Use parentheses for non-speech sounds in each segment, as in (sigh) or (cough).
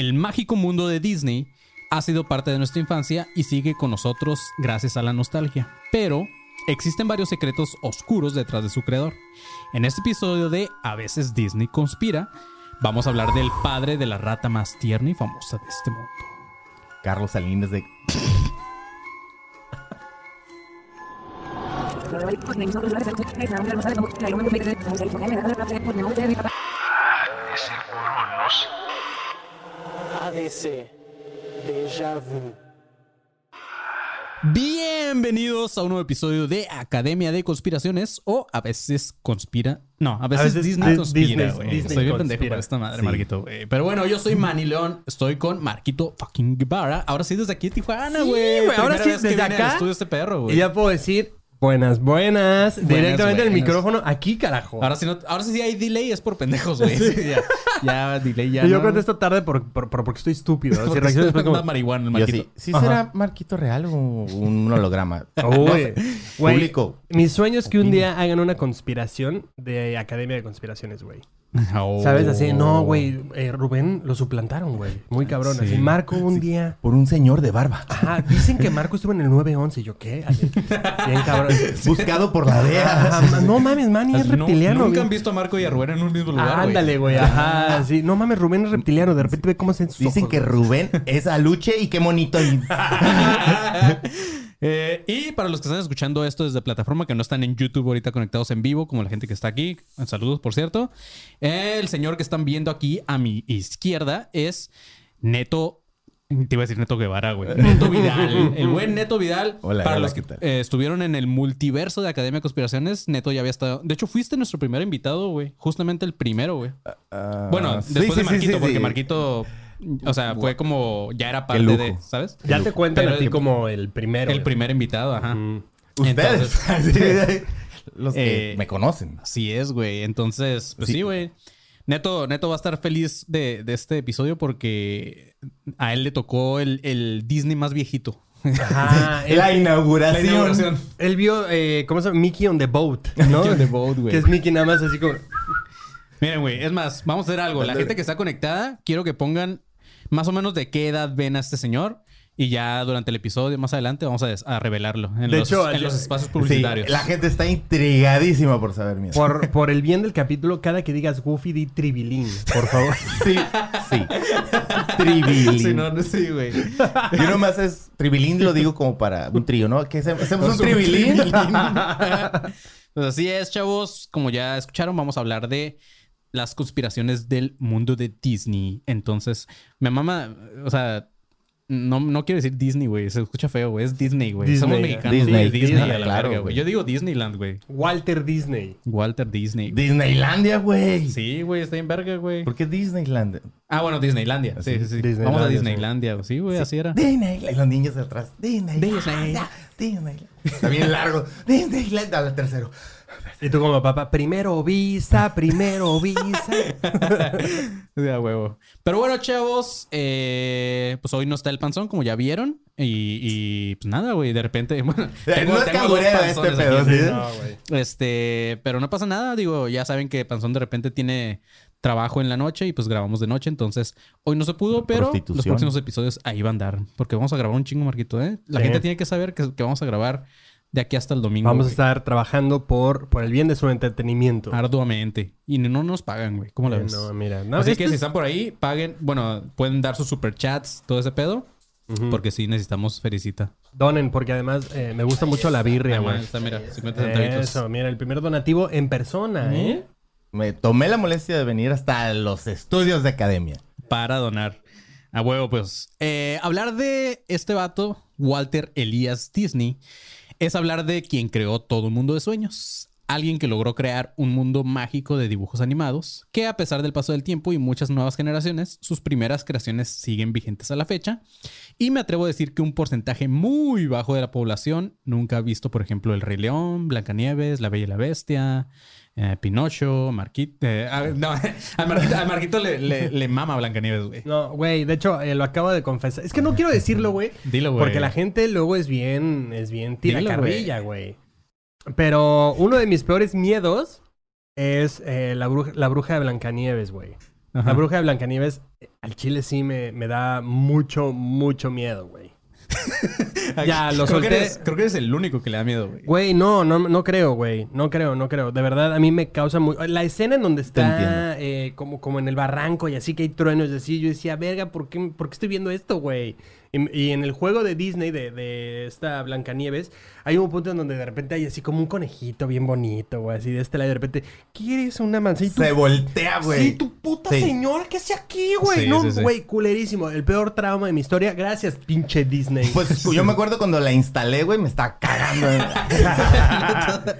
El mágico mundo de Disney ha sido parte de nuestra infancia y sigue con nosotros gracias a la nostalgia. Pero existen varios secretos oscuros detrás de su creador. En este episodio de A veces Disney conspira, vamos a hablar del padre de la rata más tierna y famosa de este mundo. Carlos Salinas de. ADC. Déjà vu. Bienvenidos a un nuevo episodio de Academia de Conspiraciones o a veces conspira. No, a veces, veces Disney Di- conspira, Disney- güey. Disney Estoy bien pendejo conspira. por esta madre, Sí. Marquito, güey. Pero bueno, yo soy Manny León, estoy con Marquito fucking Guevara. Ahora sí desde aquí de Tijuana, Sí, güey. güey, ahora sí, desde al acá. estudio este perro, güey. Y ya puedo decir buenas, buenas. directamente el buenas. micrófono aquí, carajo. Ahora sí, no, ahora sí hay delay, es por pendejos, güey. (laughs) Sí, ya, ya, delay ya. y yo no. contesto tarde por, por- por- porque estoy estúpido. Si Porque después como... marihuana el Yo Marquito. sí. ¿Sí será Marquito Real o un (laughs) holograma? Uy, güey, Público. Mi sueño es que un día hagan una conspiración de Academia de Conspiraciones, güey. Oh. (laughs) ¿Sabes? Así, no, güey, eh, Rubén lo suplantaron, güey. Muy cabrón. Sí. Así, Marco un día... Por un señor de barba. Ajá, dicen que Marco estuvo en el 911. Y yo, ¿qué? Así, bien cabrón. (laughs) Buscado por la DEA. No mames, Manny es No- reptiliano. Nunca han visto a Marco y a Rubén en un mismo lugar, Ah, ándale, güey. (laughs) Ajá, sí. No mames, Rubén es reptiliano. De repente ve cómo se Dicen ojos, que. Rubén es aluche y qué monito. Y... Eh, y para los que están escuchando esto desde plataforma, que no están en YouTube ahorita conectados en vivo, como la gente que está aquí, saludos por cierto. El señor que están viendo aquí a mi izquierda es Neto. Te iba a decir Neto Guevara, güey. Neto Vidal. El buen Neto Vidal. (laughs) Hola, para hola, los que eh, estuvieron en el multiverso de Academia de Conspiraciones, Neto ya había estado. De hecho, fuiste nuestro primer invitado, güey. Justamente el primero, güey. Ah, Bueno, sí, después sí, de Marquito, sí, porque. Marquito, o sea, fue como ya era parte lujo. de, ¿sabes? Ya te cuentan Pero a ti como el primero. El primer invitado, ajá. Mm. Ustedes. Entonces- (laughs) Los que Eh, me conocen. Así es, güey. Entonces, pues Sí. sí, güey. Neto, Neto va a estar feliz de, de este episodio porque a él le tocó el, el Disney más viejito. Ajá, (laughs) La inauguración. La inauguración. él vio, eh, ¿cómo se llama? Mickey on the Boat, (laughs) ¿no? Mickey on the Boat, güey. Que es Mickey nada más así como... Miren, güey, es más, vamos a hacer algo. La gente que está conectada, quiero que pongan más o menos de qué edad ven a este señor. Y ya durante el episodio, más adelante, vamos a, des- a revelarlo en, De los, hecho, en los yo- espacios Sí, publicitarios. la gente está intrigadísima por saber mira. Por, por el bien del capítulo, cada que digas Goofy, di Tribilín, por favor. (laughs) Sí, sí. Tribilín. Sí, no, no, sí, güey. Yo nomás es tribilín, lo digo como para un trío, ¿no? ¿Qué hacemos? ¿Hacemos un tribilín? (laughs) Pues así es, chavos. Como ya escucharon, vamos a hablar de las conspiraciones del mundo de Disney. Entonces, mi mamá, o sea, no, no quiero decir Disney, güey. Se escucha feo, güey. Es Disney, güey. Somos mexicanos. Disney, güey. Disney, Disney, a la claro, verga, güey. Yo digo Disneyland, güey. Walter Disney. Walter Disney. güey. Disneylandia, güey. Sí, güey, está en verga, güey. ¿Por qué Disneyland? Ah, bueno, Disneylandia. Sí, sí, sí. Disneylandia, Vamos a sí. Disneylandia. Sí, güey, así era. Disneyland. Los niños de atrás. Disneyland. Disney. Disneyland. Está bien largo. Disneyland. Al tercero. Y tú como papá, primero visa, primero visa. (laughs) De a huevo. Pero bueno, chavos, eh, pues hoy no está el panzón, como ya vieron. Y, y, pues nada, güey, de repente, (laughs) bueno, no es cangureo este pedo, aquí. ¿sí? No, güey. Este, pero no pasa nada, digo, ya saben que Panzón de repente tiene trabajo en la noche y pues grabamos de noche, entonces hoy no se pudo, pero los próximos episodios ahí van a andar, porque vamos a grabar un chingo, Marquito, ¿eh? La Sí. gente tiene que saber que, que vamos a grabar de aquí hasta el domingo. Vamos a estar trabajando por, por el bien de su entretenimiento. arduamente y no nos pagan, güey. ¿Cómo la Eh, ves? no, mira. No, Así que si es- están por ahí, paguen. Bueno, pueden dar sus superchats, todo ese pedo. Porque sí necesitamos felicita. Donen, porque además eh, me gusta mucho la birria, Ahí güey. está, mira, 50 centavitos. Eso, mira, el primer donativo en persona, ¿eh? Me tomé la molestia de venir hasta los estudios de academia. Para donar. A huevo, pues. Eh, hablar de este vato, Walter Elias Disney, es hablar de quien creó todo un mundo de sueños. Alguien que logró crear un mundo mágico de dibujos animados, que a pesar del paso del tiempo y muchas nuevas generaciones, sus primeras creaciones siguen vigentes a la fecha. Y me atrevo a decir que un porcentaje muy bajo de la población nunca ha visto, por ejemplo, El Rey León, Blancanieves, La Bella y la Bestia, eh, Pinocho, Marquito. eh, a, no, (laughs) a Marquito, a Marquito le, le- le mama Blancanieves, güey. No, güey, de hecho, eh, lo acabo de confesar. Es que no quiero decirlo, güey. Dilo, güey. Porque la gente luego es bien, es bien tira carrilla, güey. Pero uno de mis peores miedos es eh, la, bruja, la bruja de Blancanieves, güey. Ajá. La bruja de Blancanieves, eh, al chile sí me, me da mucho, mucho miedo, güey. (laughs) Ya, lo creo que, solté. eres, creo que eres el único que le da miedo, güey. Güey, no, no, no creo, güey. No creo, no creo. De verdad, a mí me causa muy... La escena en donde está eh, como, como en el barranco y así que hay truenos y así, yo decía, verga, ¿por qué, por qué estoy viendo esto, güey? Y, y en el juego de Disney, de, de esta Blancanieves, hay un punto en donde de repente hay así como un conejito bien bonito, güey, así de este lado, y de repente, ¿quieres una manzana? Se voltea, güey. Sí, tu puta Sí. señora, ¿qué hace aquí, güey? Sí, no, sí, sí. güey, culerísimo. El peor trauma de mi historia. Gracias, pinche Disney. Pues (laughs) yo me acuerdo cuando la instalé, güey, me estaba cagando. (laughs)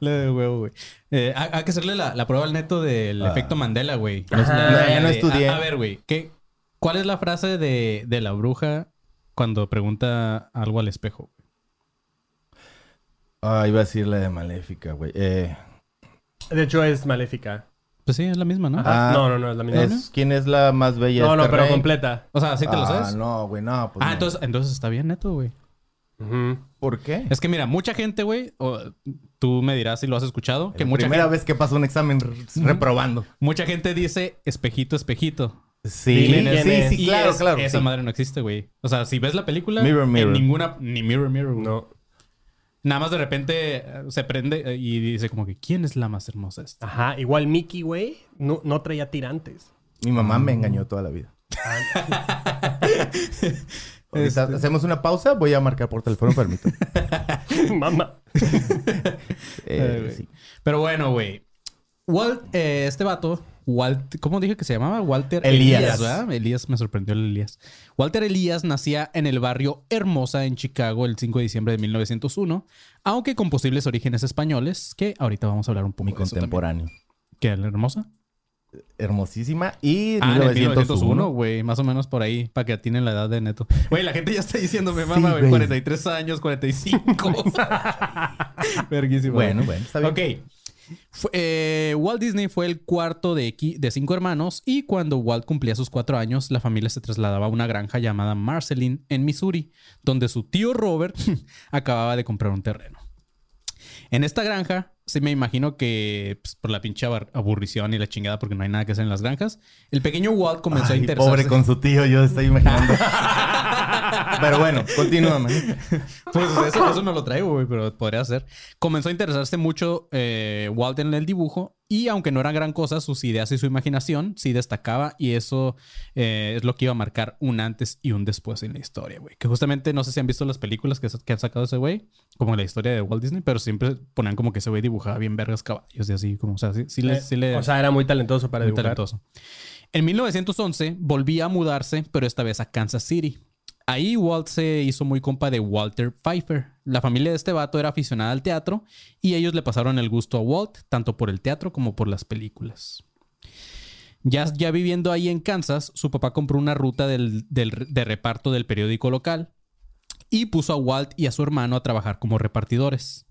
Le de huevo, güey. Eh, hay, que hacerle la, la prueba al neto del Ah. efecto Mandela, güey. No, ya no estudié. A, a ver, güey. ¿qué- ¿Cuál es la frase de, de la bruja cuando pregunta algo al espejo? Ah, iba a decir la de Maléfica, güey. Eh, De hecho, es maléfica. Pues sí, es la misma, ¿no? Ah, no, no, no, es la misma. es, ¿Quién es la más bella no, de no, este pero rey? completa. O sea, ¿sí te lo Ah, sabes? no, güey, no. Pues ah, no. entonces, entonces está bien, neto, güey. ¿Por qué? Es que mira, mucha gente, güey, o tú me dirás si lo has escuchado, que la mucha primera gente, vez que paso un examen re- reprobando. mucha gente dice espejito, espejito. Sí, sí, es. sí, Y claro, es- claro. Esa sí. madre no existe, güey. O sea, si ves la película, Mirror, mirror. en ninguna, ni mirror, mirror, güey. No. Nada más de repente eh, se prende eh, y dice como que ¿quién es la más hermosa esta? Ajá, igual Mickey, güey, no, no traía tirantes. Mi mamá me engañó toda la vida. (laughs) Ahorita Este. hacemos una pausa, voy a marcar por teléfono, permítame. (laughs) Mamá. (laughs) Eh. Pero bueno, güey. Walt, eh, este vato, Walt, ¿cómo dije que se llamaba? Walter Elías. Elías, ¿verdad? Elías, me sorprendió el Elías. Walter Elías nacía en el barrio Hermosa, en Chicago, el 5 de diciembre de 1901, aunque con posibles orígenes españoles, que ahorita vamos a hablar un poco Mi de contemporáneo. ¿Qué, la Hermosa? Hermosísima. Y Ah, en el 1901, 1901. güey. Más o menos por ahí, para que atinen la edad de Neto. Güey, la gente ya está diciéndome, Sí, mamá, güey, güey. 43 años, 45. (laughs) Verguísimo. Bueno, bueno, está bien. Ok. Fue- eh, Walt Disney fue el cuarto de, de cinco hermanos y cuando Walt cumplía sus cuatro años, la familia se trasladaba a una granja llamada Marceline en Missouri, donde su tío Robert (laughs) acababa de comprar un terreno. En esta granja, sí me imagino que pues, por la pinche aburrición y la chingada, porque no hay nada que hacer en las granjas, el pequeño Walt comenzó a interesarse. pobre con su tío, yo estoy imaginando. (laughs) Pero bueno, continúa, man. Pues eso, eso no lo traigo, güey, pero podría ser. Comenzó a interesarse mucho eh, Walt en el dibujo y aunque no era gran cosa, sus ideas y su imaginación sí destacaba y eso eh, es lo que iba a marcar un antes y un después en la historia, güey. Que justamente no sé si han visto las películas que, que han sacado ese güey, como la historia de Walt Disney, pero siempre ponían como que ese güey dibujaba bien vergas caballos y así, como, o sea, sí, sí le... sí le- Eh, O sea, era muy talentoso para muy dibujar. talentoso. En 1911 volvía a mudarse, pero esta vez a Kansas City. Ahí Walt se hizo muy compa de Walter Pfeiffer. La familia de este vato era aficionada al teatro y ellos le pasaron el gusto a Walt, tanto por el teatro como por las películas. Ya, ya viviendo ahí en Kansas, su papá compró una ruta de reparto del periódico local y puso a Walt y a su hermano a trabajar como repartidores.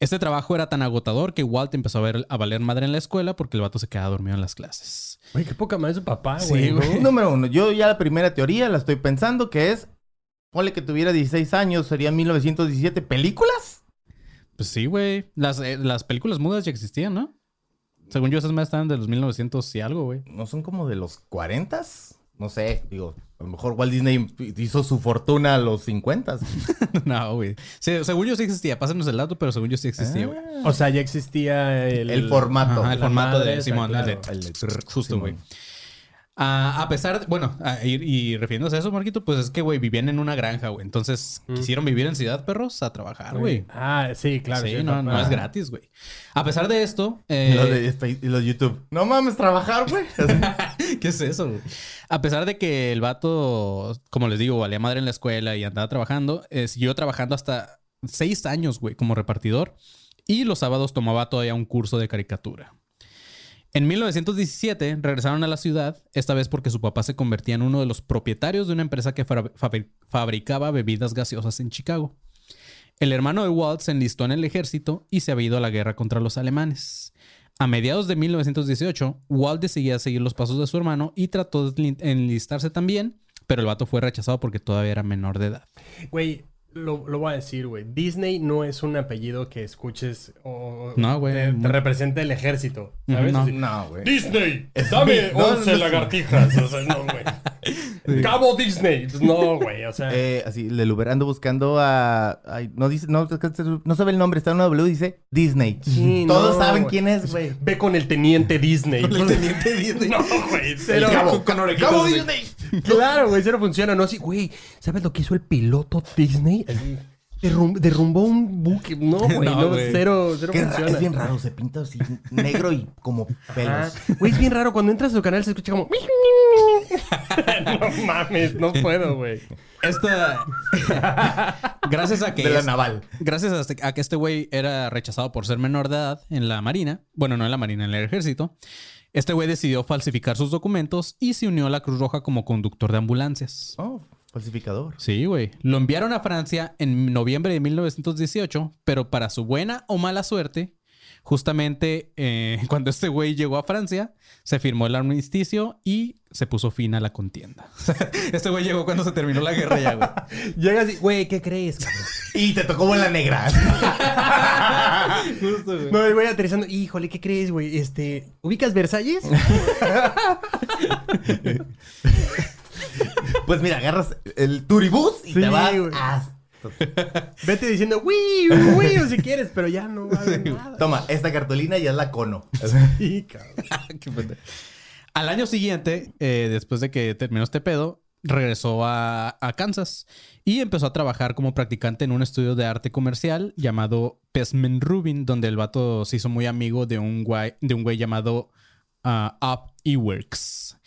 Este trabajo era tan agotador que Walt empezó a, ver, a valer madre en la escuela porque el vato se quedaba dormido en las clases. Güey, qué poca madre su papá, Sí, güey. ¿no? güey. Número uno, yo ya la primera teoría la estoy pensando que es, ponle que tuviera 16 años, sería 1917, ¿películas? Pues sí, güey. Las, eh, las películas mudas ya existían, ¿no? Según yo, esas más estaban de los 1900 y algo, güey. ¿No son como de los 40? No sé, digo, a lo mejor Walt Disney hizo su fortuna a los 50. (laughs) no, güey. Sí, según yo sí existía. Pásanos el dato, pero según yo sí existía, güey. O sea, ya existía el... El formato. Ajá, el formato madre de Simón. el claro. El de- Justo, güey. Ah, a pesar de, bueno, ah, y, y refiriéndose a eso, Marquito, pues es que, güey, vivían en una granja, güey. Entonces, Mm. quisieron vivir en ciudad, perros, a trabajar, güey. Ah, sí, claro. sí, sí, no, no ah. es gratis, güey. A pesar de esto, Y eh, los de, y los de YouTube. No mames, trabajar, güey. (laughs) (laughs) ¿Qué es eso, güey? A pesar de que el vato, como les digo, valía madre en la escuela y andaba trabajando, eh, siguió trabajando hasta seis años, güey, como repartidor. Y los sábados tomaba todavía un curso de caricatura. En 1917 regresaron a la ciudad, esta vez porque su papá se convertía en uno de los propietarios de una empresa que fabri- fabri- fabricaba bebidas gaseosas en Chicago. El hermano de Walt se enlistó en el ejército y se había ido a la guerra contra los alemanes. A mediados de 1918, Walt decidía seguir los pasos de su hermano y trató de enli- enlistarse también, pero el vato fue rechazado porque todavía era menor de edad. Güey, Lo, lo voy a decir, güey. Disney no es un apellido que escuches o No, güey. te, te representa el ejército, ¿sabes? no. Güey. Disney, Es dame mi- no, 11 no, no. lagartijas. O sea, no, güey. (laughs) Cabo Disney. Pues No, güey. O sea, Eh, así, el Uber ando buscando a... ay, no dice, no, no sabe el nombre, está en una W, dice Disney. Sí, Todos no, saben güey. quién es, güey. ve con el teniente Disney. el teniente Disney. No, güey. Cero. Cabo, con Cabo así. Disney. Claro, güey. Cero funciona. No así, güey. ¿Sabes lo que hizo el piloto Disney? Así, derrum- derrumbó un buque. No, (laughs) güey. No, No, güey. cero, cero Qué ra- funciona. es bien raro, se pinta así negro y como pelos. Güey, es bien raro. Cuando entras a su canal se escucha como... (laughs) (laughs) no mames, no puedo, güey. Esta. gracias a que. De la es- naval. Gracias a, este- a que este güey era rechazado por ser menor de edad en la Marina. Bueno, no en la Marina, en el ejército. Este güey decidió falsificar sus documentos y se unió a la Cruz Roja como conductor de ambulancias. Oh, falsificador. Sí, güey. Lo enviaron a Francia en noviembre de 1918, pero para su buena o mala suerte, justamente eh, (laughs) cuando este güey llegó a Francia, se firmó el armisticio y se puso fin a la contienda. (laughs) este güey llegó cuando se terminó la guerra ya, güey. (laughs) Llega así, güey, ¿qué crees? Y te tocó bola negra. No, el güey aterrizando. Híjole, ¿qué crees, güey? Este, ¿ubicas Versalles? Pues mira, agarras el turibús y Sí, te vas güey. (laughs) Vete diciendo, uy, uy, o si quieres, pero ya no va a haber nada. Toma, esta cartulina ya es la cono. (laughs) Sí, cabrón. Qué pendejo. Al año siguiente, eh, después de que terminó este pedo, regresó a, a Kansas y empezó a trabajar como practicante en un estudio de arte comercial llamado Pesman Rubin, donde el vato se hizo muy amigo de un güey, de un güey llamado ah, Up Eworks.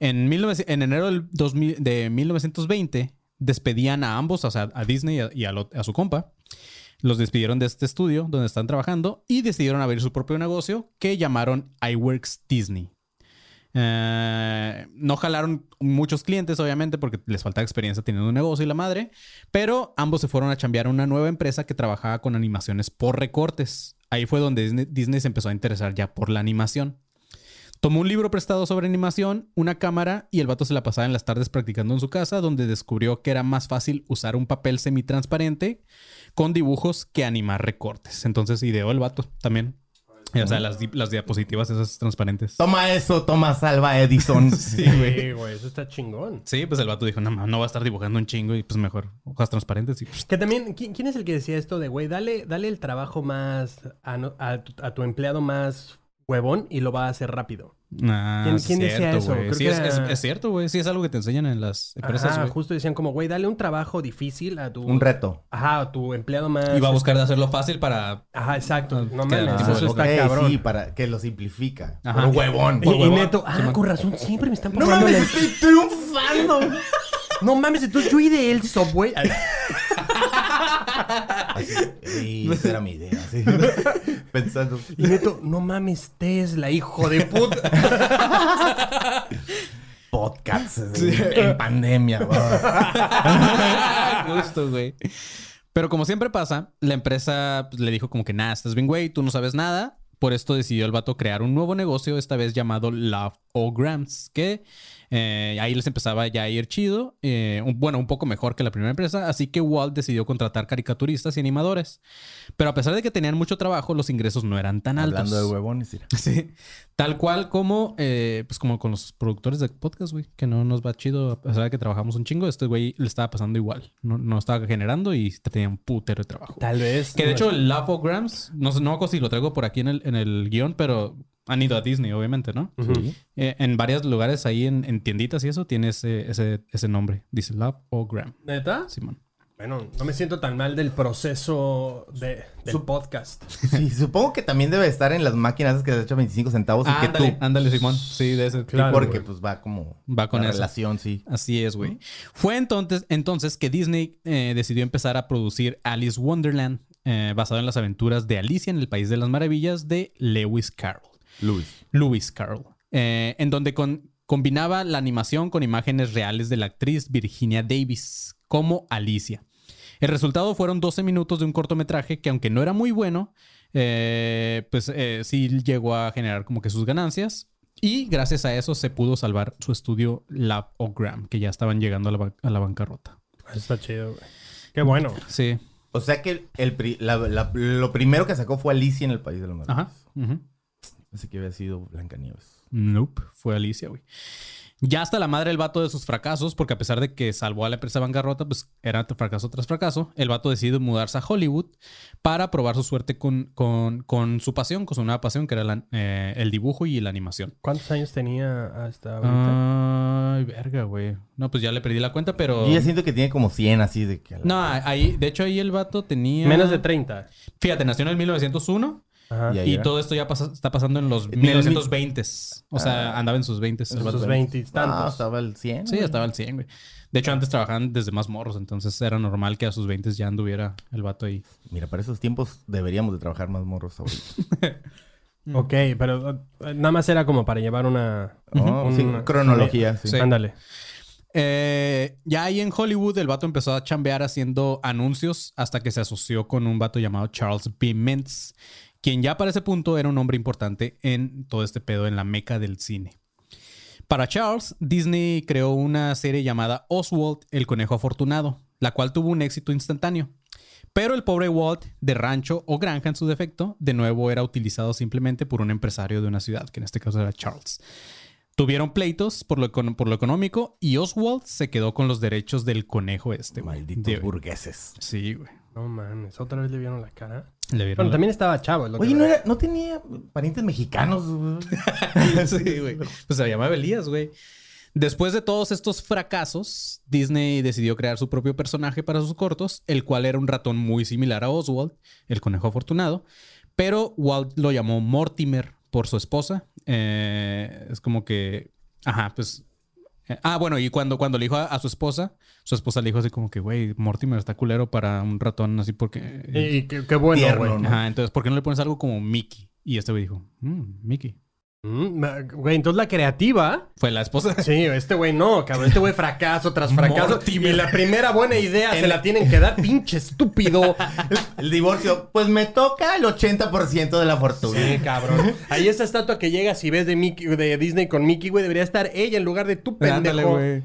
En, 19 en enero del 2000 de 1920 despedían a ambos, o sea, a Disney y a su compa. Los despidieron de este estudio donde están trabajando y decidieron abrir su propio negocio que llamaron iWorks Disney. Eh, no jalaron muchos clientes, obviamente, porque les faltaba experiencia teniendo un negocio y la madre, pero ambos se fueron a chambear a una nueva empresa que trabajaba con animaciones por recortes. Ahí fue donde Disney, Disney se empezó a interesar ya por la animación. Tomó un libro prestado sobre animación, una cámara y el vato se la pasaba en las tardes practicando en su casa, donde descubrió que era más fácil usar un papel semitransparente con dibujos que animar recortes. Entonces ideó el vato también. O sea, las, di- las diapositivas esas transparentes. Toma eso, toma salva Edison. (laughs) Sí, güey. Güey, eso está chingón. Sí, pues el vato dijo, no, no va a estar dibujando un chingo y pues mejor hojas transparentes y pues, Que también, ¿quién, quién es el que decía esto de, güey, dale, dale el trabajo más a tu empleado más huevón y lo va a hacer rápido? Ah, ¿Quién- decía cierto, eso? güey. Creo Sí, que es, es- era- es cierto, güey. Sí, es algo que te enseñan en las empresas, Ajá, justo decían como, güey, dale un trabajo difícil a tu... Un reto. Ajá, a tu empleado más... Y va a buscar de hacerlo fácil para... Ajá, exacto. No Queda mames, tipo eso está cabrón. Sí, para que lo simplifica. Ajá. Por huevón. Y, Por y huevón. Neto, ah, con razón, siempre me están No mames, la- estoy triunfando. No mames, entonces yo ideé el Subway. Así, ey, (laughs) esa era mi idea. así. (laughs) Pensando. Y Neto, no mames, Tesla, hijo de puta. (laughs) Podcasts así, en pandemia. wow. Justo, güey. Pero como siempre pasa, la empresa pues, le dijo como que nada, estás bien, güey, tú no sabes nada. Por esto decidió el vato crear un nuevo negocio, esta vez llamado Love O Grams, que eh, ahí les empezaba ya a ir chido. eh, un- bueno, un poco mejor que la primera empresa. Así que Walt decidió contratar caricaturistas y animadores. Pero a pesar de que tenían mucho trabajo, los ingresos no eran tan altos. Hablando de huevones. mira. (laughs) Sí. Tal cual como, eh, pues como con los productores de podcast, güey, que no nos va chido, a pesar de que trabajamos un chingo, este güey le estaba pasando igual. No, no estaba generando y tenía un putero de trabajo. Tal vez. Que de hecho el Lafograms, no sé, no si lo traigo por aquí en el, en el guion, pero han ido a Disney, obviamente, ¿no? Eh, en varios lugares ahí en, en tienditas y eso tiene ese, ese, ese nombre. Dice Lavogram. ¿Neta? Simón. Bueno, no me siento tan mal del proceso de, del Su- podcast. (laughs) Sí, supongo que también debe estar en las máquinas que te echan 25 centavos y que ándale, tú. ándale, Simón. Sí, de ese. Claro, porque pues va como Va con la eso. relación, sí. Así es, güey. Fue entonces, entonces que Disney eh, decidió empezar a producir Alice Wonderland, eh, basado en las aventuras de Alicia en el País de las Maravillas de Lewis Carroll. Luis. Lewis Carroll. eh, en donde con- combinaba la animación con imágenes reales de la actriz Virginia Davis como Alicia. El resultado fueron 12 minutos de un cortometraje que aunque no era muy bueno, eh, pues eh, sí llegó a generar como que sus ganancias. Y gracias a eso se pudo salvar su estudio Lab Ogram, que ya estaban llegando a la, a la bancarrota. Está chido, güey. Qué bueno. Sí. O sea que el la- la- lo primero que sacó fue Alicia en el País de las Maravillas. Ajá. ujú. Pensé que había sido Blancanieves. Nope, fue Alicia, güey. Ya hasta la madre el vato de sus fracasos, porque a pesar de que salvó a la empresa de bancarrota, pues era fracaso tras fracaso, el vato decide mudarse a Hollywood para probar su suerte con, con, con su pasión, con su nueva pasión, que era la- eh, el dibujo y la animación. ¿Cuántos años tenía hasta ahorita? Ay, verga, güey. No, pues ya le perdí la cuenta, pero... Yo ya siento que tiene como 100 así de que... a la- No, ahí, de hecho ahí el vato tenía... Menos de 30. Fíjate, nació en el 1901 Ajá. Y todo esto ya pasa- está pasando en los En el 1920s. O sea, andaba en sus 20s. el En sus 20 Ah, tantos. estaba el 100. Sí, estaba al 100, güey. De hecho, antes trabajaban desde más morros, entonces era normal que a sus 20 ya anduviera el vato ahí. Mira, para esos tiempos deberíamos de trabajar más morros ahorita. (laughs) (laughs) Ok, pero eh, nada más era como para llevar una... Oh, sí, una- cronología, sí. Sí. Ándale. Eh, ya ahí en Hollywood, el vato empezó a chambear haciendo anuncios hasta que se asoció con un vato llamado Charles B. Mintz, quien ya para ese punto era un hombre importante en todo este pedo en la meca del cine. Para Charles, Disney creó una serie llamada Oswald, el conejo afortunado, la cual tuvo un éxito instantáneo. Pero el pobre Walt, de rancho o granja en su defecto, de nuevo era utilizado simplemente por un empresario de una ciudad, que en este caso era Charles. Tuvieron pleitos por lo, econo- por lo económico y Oswald se quedó con los derechos del conejo este. Malditos De- burgueses. Sí, güey. No mames, otra vez le vieron la cara. Le vieron Bueno, la- también estaba chavo. lo que Oye, ¿no, veo. era, ¿no tenía parientes mexicanos? (laughs) sí, güey. Pues se llamaba Elías, güey. Después de todos estos fracasos, Disney decidió crear su propio personaje para sus cortos, el cual era un ratón muy similar a Oswald, el conejo afortunado, pero Walt lo llamó Mortimer por su esposa. Eh, es como que, ajá, pues... eh, ah, bueno, y cuando, cuando le dijo a, a su esposa, su esposa le dijo así como que, güey, Mortimer está culero para un ratón así porque... Y, y qué, qué bueno, Tierno, güey. ¿no? Ajá, entonces, ¿por qué no le pones algo como Mickey? Y este güey dijo, "Mm, Mickey. Mm, Güey, entonces la creativa... Fue la esposa. Sí, este güey no, cabrón. Este güey fracaso tras fracaso. Mortimer. Y la primera buena idea se la tienen que dar, pinche estúpido. (laughs) El divorcio, pues me toca el 80% de la fortuna. Sí, cabrón. Ahí esa estatua que llega, si ves de, Mickey, de Disney con Mickey, güey, debería estar ella en lugar de tú, pendejo. Ándale, güey.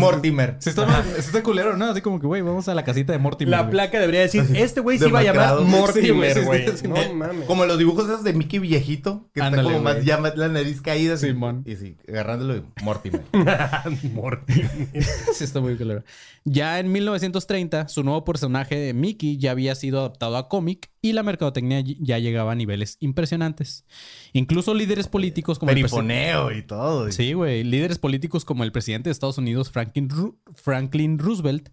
Mortimer. Se está, se está culero, ¿no? Así como que, güey, vamos a la casita de Mortimer. La güey. placa debería decir, este güey se iba a llamar. Sí, Mortimer, sí, güey. sí, sí, no sí. mames. Como los dibujos esos de Mickey viejito, que Ándale, está como más, ya más la nariz caída. Simón. Y sí, agarrándolo y Mortimer. (laughs) Mortimer. (laughs) Sí, está muy culero. Ya en 1930, su nuevo personaje de Mickey ya había sido adaptado a cómic y la mercadotecnia ya llegaba a niveles impresionantes. Incluso líderes políticos como el presidente. Perifoneo y todo. Sí, güey. Líderes políticos como el presidente de Estados Unidos, Franklin, Ru- Franklin Roosevelt,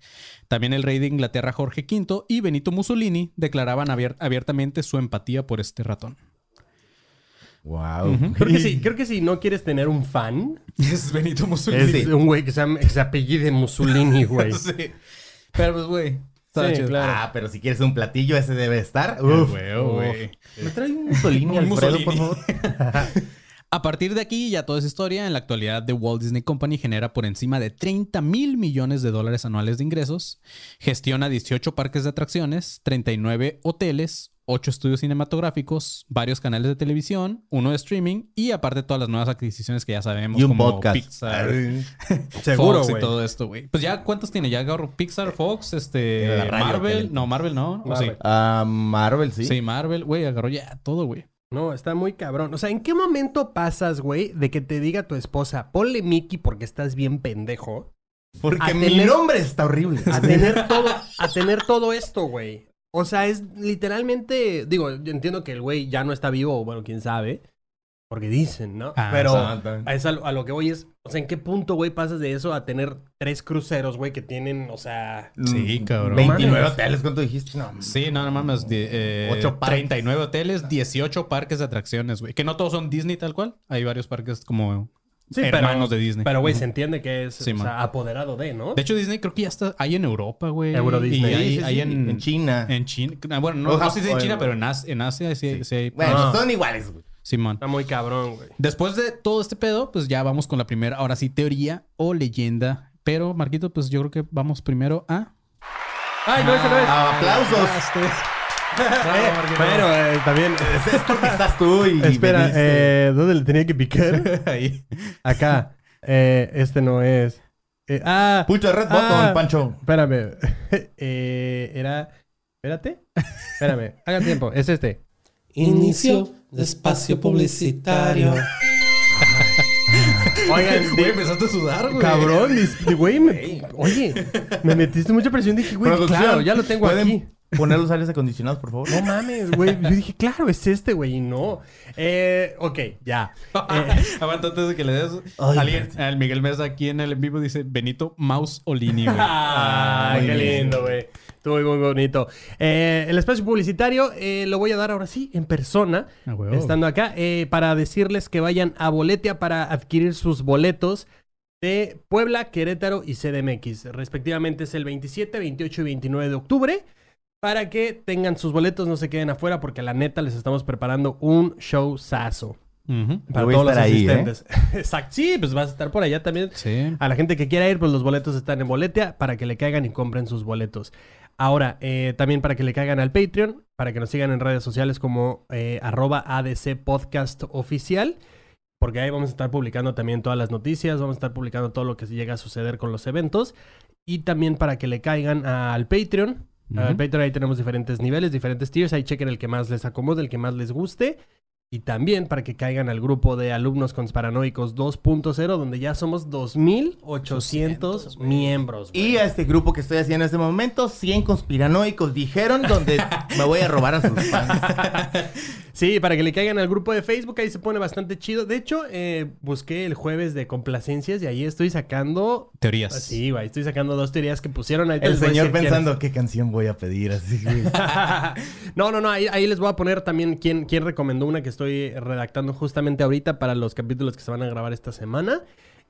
también el rey de Inglaterra, Jorge V, y Benito Mussolini declaraban abier- abiertamente su empatía por este ratón. Wow. Creo que sí, creo que si no quieres tener un fan, (laughs) Es Benito es Sí. un güey que se, llama- que se apellide Mussolini, (laughs) güey. Sí. Pero pues, güey. está Sí, claro. Ah, pero si quieres un platillo, ese debe estar. Uf, güey, güey. ¿Me trae un Mussolini, Un Alfredo, por Mussolini. favor? (laughs) A partir de aquí, ya toda esa historia, en la actualidad The Walt Disney Company genera por encima de 30 mil millones de dólares anuales de ingresos, gestiona 18 parques de atracciones, 39 hoteles, 8 estudios cinematográficos, varios canales de televisión, uno de streaming y aparte todas las nuevas adquisiciones que ya sabemos Y un como podcast. Pixar, (laughs) Seguro, Fox y todo esto, güey. Pues ya, ¿cuántos tiene? Ya agarro Pixar, Fox, este, Marvel. No, Marvel no. ¿o Marvel. sí? Ah, Marvel, sí. Sí, Marvel, güey, agarró ya todo, güey. No, está muy cabrón. O sea, ¿en qué momento pasas, güey, de que te diga tu esposa, ponle Mickey porque estás bien pendejo? Porque A mi tener- nombre está horrible. A tener (laughs) todo, a tener todo esto, güey. O sea, es literalmente, digo, yo entiendo que el güey ya no está vivo, bueno, quién sabe, porque dicen, ¿no? Ah, Pero a, a lo que voy es, o sea, ¿en qué punto, güey, pasas de eso a tener tres cruceros, güey, que tienen, o sea, Sí, Mm, cabrón. 29 mames. hoteles, ¿cuánto dijiste? No, Sí, no, no mames. de- eh, Ocho parques. 39 hoteles, 18 parques de atracciones, güey. Que no todos son Disney tal cual. Hay varios parques como Sí, hermanos pero- de Disney. pero, güey, se entiende que es, Sí, o man. sea, apoderado de, ¿no? De hecho, Disney creo que ya está... Hay en Europa, güey. Euro Disney. Y hay, Sí, sí, hay sí, en... en China. En China. Ah, Bueno, no, no sé si en China, pero en Asia, en Asia sí, sí hay... Bueno, Ah. son iguales, güey. Simón. Está muy cabrón, güey. Después de todo este pedo, pues ya vamos con la primera, ahora sí, teoría o leyenda. Pero, Marquito, pues yo creo que vamos primero a... Ay, no, ese no es. Ah, aplausos. (laughs) Pero eh, también. Es porque estás tú y. Espera, eh, ¿dónde le tenía que picar? (laughs) Ahí. Acá. Eh, este no es. Eh, ah, Pucho de Red Ah. Button, Pancho. espérame. (laughs) Eh, era. Espérate. Espérame. Haga tiempo. Es este. Inicio de espacio publicitario. (laughs) Oigan, Güey, empezaste a sudar, güey. Cabrón, güey, me- oye, me metiste mucha presión. Dije, güey, claro, ya lo tengo ¿pueden aquí. Poner los aires acondicionados, por favor. No mames, güey. Yo dije, claro, es este, güey. Y no. Eh, ok, ya. (laughs) Eh, Aguanta antes de que le des. Ay, Alguien, el Miguel Mesa aquí en el en vivo dice Benito Maus Olini, güey. (laughs) Ay, qué lindo, güey. Estuvo muy bonito. Eh, el espacio publicitario eh, lo voy a dar ahora sí, en persona, Ah, estando acá, eh, para decirles que vayan a Boletia para adquirir sus boletos de Puebla, Querétaro y CDMX. Respectivamente es el 27, 28 y 29 de octubre. Para que tengan sus boletos, no se queden afuera, porque la neta les estamos preparando un show sazo. Para voy a todos los ahí, ¿eh? asistentes. (laughs) Exacto. Sí, pues vas a estar por allá también. Sí. A la gente que quiera ir, pues los boletos están en Boletia para que le caigan y compren sus boletos. Ahora, eh, también para que le caigan al Patreon, para que nos sigan en redes sociales como eh, arroba ADC Podcast Oficial, porque ahí vamos a estar publicando también todas las noticias, vamos a estar publicando todo lo que llega a suceder con los eventos, y también para que le caigan al Patreon. Al Ujú. Patreon ahí tenemos diferentes niveles, diferentes tiers, ahí chequen el que más les acomode, el que más les guste. Y también para que caigan al grupo de alumnos conspiranoicos 2.0, donde ya somos 2.800 miembros. Y a este grupo que estoy haciendo en este momento, 100 conspiranoicos dijeron donde (laughs) me voy a robar a sus fans. (laughs) Sí, para que le caigan al grupo de Facebook, ahí se pone bastante chido. De hecho, eh, busqué el jueves de complacencias y ahí estoy sacando... Teorías. Sí, güey, estoy sacando dos teorías que pusieron ahí. El señor pensando qué canción voy a pedir así. (laughs) no, no, no, ahí, ahí les voy a poner también quién, quién recomendó una que estoy redactando justamente ahorita para los capítulos que se van a grabar esta semana.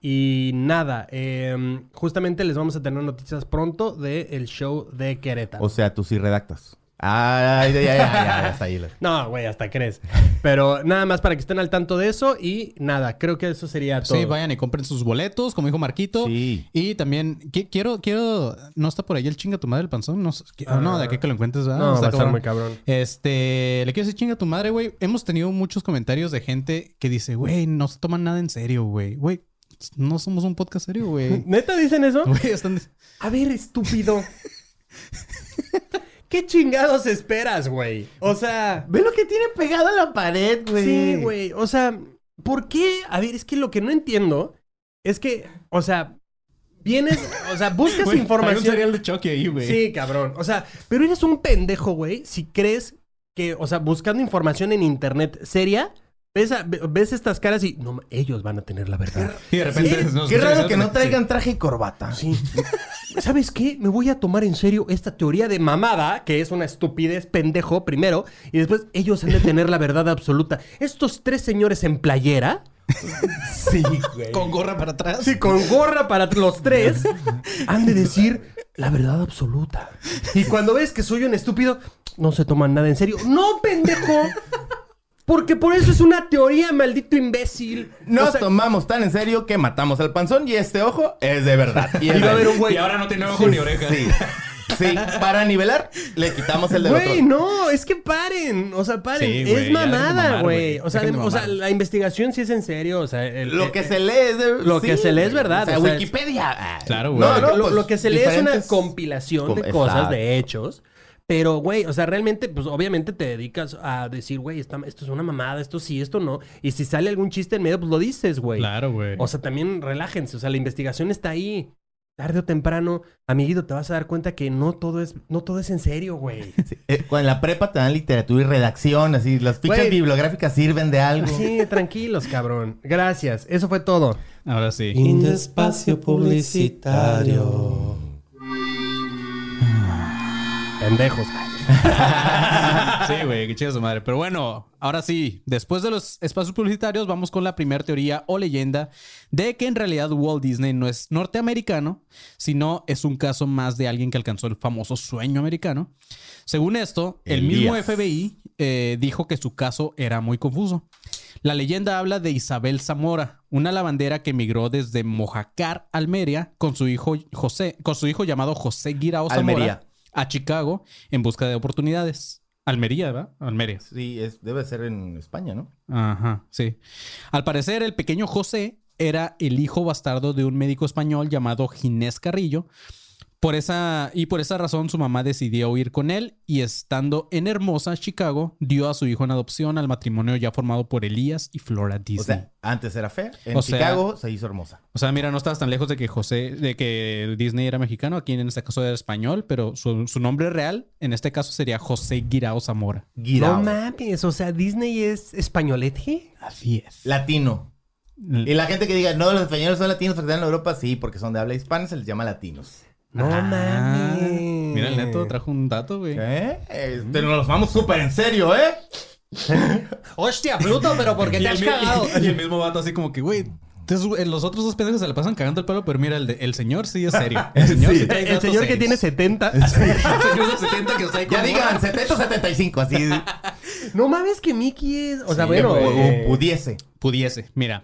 Y nada, eh, justamente les vamos a tener noticias pronto del show de Querétaro. O sea, tú sí redactas. Ay, ya, ya, ya, ya, está ahí. No, güey, hasta crees. Pero nada más para que estén al tanto de eso y nada, creo que eso sería todo. Sí, vayan y compren sus boletos, como dijo Marquito. Sí. Y también, qui- quiero, quiero, no está por ahí el chinga tu madre el panzón. No, sé, Ah. no de aquí que lo encuentres, ¿verdad? No, va Está a estar cabrón. muy cabrón. Este, le quiero decir chinga tu madre, güey. Hemos tenido muchos comentarios de gente que dice, güey, no se toman nada en serio, güey. Güey, no somos un podcast serio, güey. (laughs) ¿Neta dicen eso? Güey, están... A ver, estúpido. (laughs) ¿Qué chingados esperas, güey? O sea, Ve lo que tiene pegado a la pared, güey. sí, güey. O sea, ¿por qué? A ver, es que lo que no entiendo es que, o sea, vienes, o sea, buscas (laughs) Güey, Hay un información. cereal de Chucky ahí, güey. Sí, cabrón. O sea, pero eres un pendejo, güey, si crees que, o sea, buscando información en internet seria, ves, a- ves estas caras y no, ellos van a tener la verdad. (laughs) Y de repente... Sí, nos- Qué raro que no traigan traje y corbata. Sí. ¿Sabes qué? Me voy a tomar en serio esta teoría de mamada, que es una estupidez pendejo primero, y después ellos han de tener la verdad absoluta. Estos tres señores en playera, (laughs) Sí, güey. Con gorra para atrás. sí, con gorra para los tres, han de decir la verdad absoluta. Y cuando ves que soy un estúpido, no se toman nada en serio. ¡No, pendejo! Porque por eso es una teoría, maldito imbécil. Nos O sea, tomamos tan en serio que matamos al panzón y este ojo es de verdad. (laughs) Y iba a haber un güey. Y ahora no tiene ojo ni oreja. Sí. Sí, para nivelar, le quitamos el dedo. Güey, no, es que paren. O sea, paren. Sí, güey, es de mamada, güey. O, sea, de- de o sea, la investigación sí es en serio. O sea, el- Lo eh, que eh, se lee es de... lo que se lee es verdad, O sea, o sea, Wikipedia. Claro, güey. No, No, no, lo, pues, lo que se lee es una compilación Com- de cosas, Exacto. de hechos. Pero, güey, o sea, realmente, pues obviamente te dedicas a decir, güey, esto es una mamada, esto sí, esto no. Y si sale algún chiste en medio, pues lo dices, güey. Claro, güey. O sea, también relájense. O sea, la investigación está ahí. Tarde o temprano, amiguito, te vas a dar cuenta que no todo es, no todo es en serio, güey. (laughs) Sí, eh, en la prepa te dan literatura y redacción, así. Las fichas Güey. bibliográficas sirven de algo. Sí, tranquilos, cabrón. Gracias. Eso fue todo. Ahora sí. In de espacio publicitario. Pendejos. (laughs) Sí, güey, qué chido su madre. Pero bueno, ahora sí, después de los espacios publicitarios, vamos con la primera teoría o leyenda de que en realidad Walt Disney no es norteamericano, sino es un caso más de alguien que alcanzó el famoso sueño americano. Según esto, el mismo. FBI eh, dijo que su caso era muy confuso. La leyenda habla de Isabel Zamora, una lavandera que emigró desde Mojacar, Almería, con su hijo José, con su hijo llamado José Guirao Zamora, Almería. A Chicago en busca de oportunidades. Almería, ¿verdad? Almería. Sí, es, debe ser en España, ¿no? Ajá, sí. Al parecer, el pequeño José era el hijo bastardo de un médico español llamado Ginés Carrillo. Por esa, y por esa razón su mamá decidió huir con él y estando en Hermosa, Chicago, dio a su hijo en adopción al matrimonio ya formado por Elías y Flora Disney. O sea, antes era fea. En O sea- Chicago se hizo hermosa. O sea, mira, no estabas tan lejos de que José, de que Disney era mexicano, aquí en este caso era español, pero su, su nombre real en este caso sería José Guirao Zamora. Guirao. No mames, o sea, Disney es españolete. Así es. Latino. Y la gente que diga, no, los españoles son latinos porque están en Europa, sí, porque son de habla hispana, se les llama latinos. No mames. Mira, el neto trajo un dato, güey. ¿Eh? Eh, Pero nos vamos súper en serio, ¿eh? Hostia, Pluto, pero ¿por qué Y el, mi- y el mismo vato así como que, güey, entonces, eh, los otros dos pendejos se le pasan cagando el pelo, pero mira, el, de- el señor sí es serio. (laughs) El señor, sí trae El señor que tiene 70. (laughs) El señor de 70 que está ahí Ya como- digan, 70 o 75, así. (laughs) No mames que Mickey es. O sea, Sí, bueno. o- o eh, pudiese. Pudiese, mira.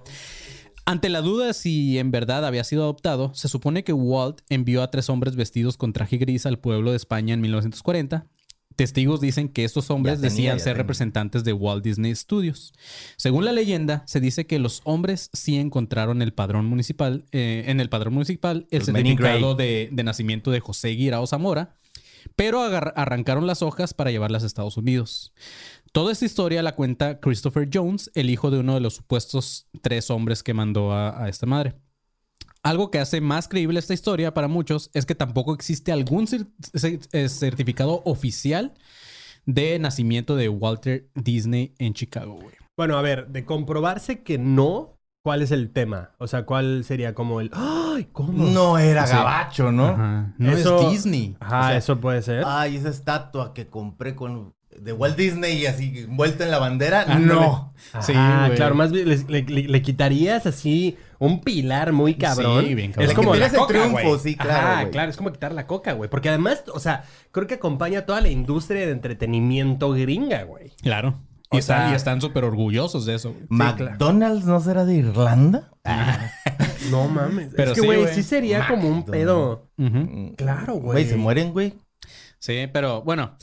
Ante la duda si en verdad había sido adoptado, se supone que Walt envió a tres hombres vestidos con traje gris al pueblo de España en 1940. Testigos dicen que estos hombres tenía, decían ser tenía. representantes de Walt Disney Studios. Según la leyenda, se dice que los hombres sí encontraron el padrón municipal, eh, en el padrón municipal el in certificado de, de nacimiento de José Guirao Zamora, pero arrancaron las hojas para llevarlas a Estados Unidos. Toda esta historia la cuenta Christopher Jones, el hijo de uno de los supuestos tres hombres que mandó a, esta madre. Algo que hace más creíble esta historia para muchos es que tampoco existe algún eh, certificado oficial de nacimiento de Walter Disney en Chicago, güey. Bueno, a ver, de comprobarse que no, ¿cuál es el tema? O sea, ¿cuál sería como el. ¡Ay! ¿Cómo? No era gabacho, ¿no? Ajá. No Eso- es Disney. Ajá, O sea, eso puede ser. Ay, esa estatua que compré con de Walt Disney y así envuelta en la bandera. Ándale. No. Sí, Ah, güey. claro, más bien le, le- le- le quitarías así un pilar muy cabrón. Sí, bien cabrón. Es Le como la coca, triunfo, güey. sí, claro, güey. claro, es como quitar la coca, güey. Porque además, o sea, creo que acompaña a toda la industria de entretenimiento gringa, güey. Claro. Y están, sea- y están súper orgullosos de eso. ¿McDonald's no será de Irlanda? (laughs) No mames. Pero es que, sí, güey, sí sería como un pedo. Claro, güey. Güey, se mueren, güey. Sí, pero bueno,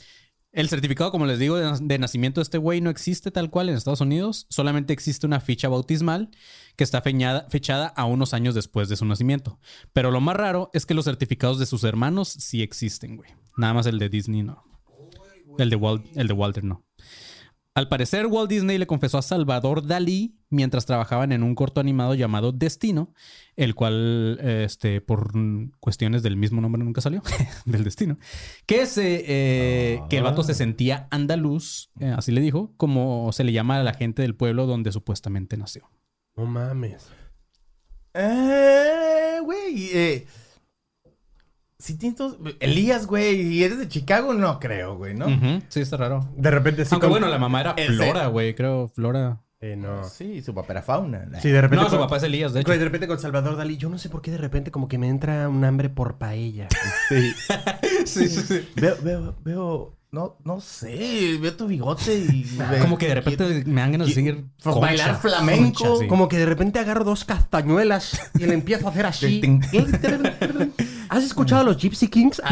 el certificado, como les digo, de, de nacimiento de este güey no existe tal cual en Estados Unidos. Solamente existe una ficha bautismal que está feñada- fechada a unos años después de su nacimiento. Pero lo más raro es que los certificados de sus hermanos sí existen, güey. Nada más el de Disney no. El de, Walt, el de Walter no. Al parecer, Walt Disney le confesó a Salvador Dalí mientras trabajaban en un corto animado llamado Destino, el cual, este, por cuestiones del mismo nombre nunca salió, (laughs) del destino, que, se, eh, que el vato se sentía andaluz, eh, así le dijo, como se le llama a la gente del pueblo donde supuestamente nació. No mames. Eh, güey. Eh, si tienes todos- Elías, güey, y eres de Chicago, no creo, güey, ¿no? Sí, está raro. De repente sí. Aunque bueno, la mamá era Ese- Flora, güey, creo, Flora. Eh, no. Sí, su papá era fauna. Sí, de repente. No, su papá es Elías, de hecho. Güey, de repente con Salvador Dalí, yo no sé por qué de repente como que me entra un hambre por paella. (laughs) Sí. Sí, sí, sí. Veo, veo, veo, no, no sé, veo tu bigote y... (laughs) ve- Como que de repente me dan ganas de seguir Pues bailar flamenco, concha, sí. Como que de repente agarro dos castañuelas y le empiezo a hacer así. ¿Has escuchado a los Gypsy Kings? (laughs)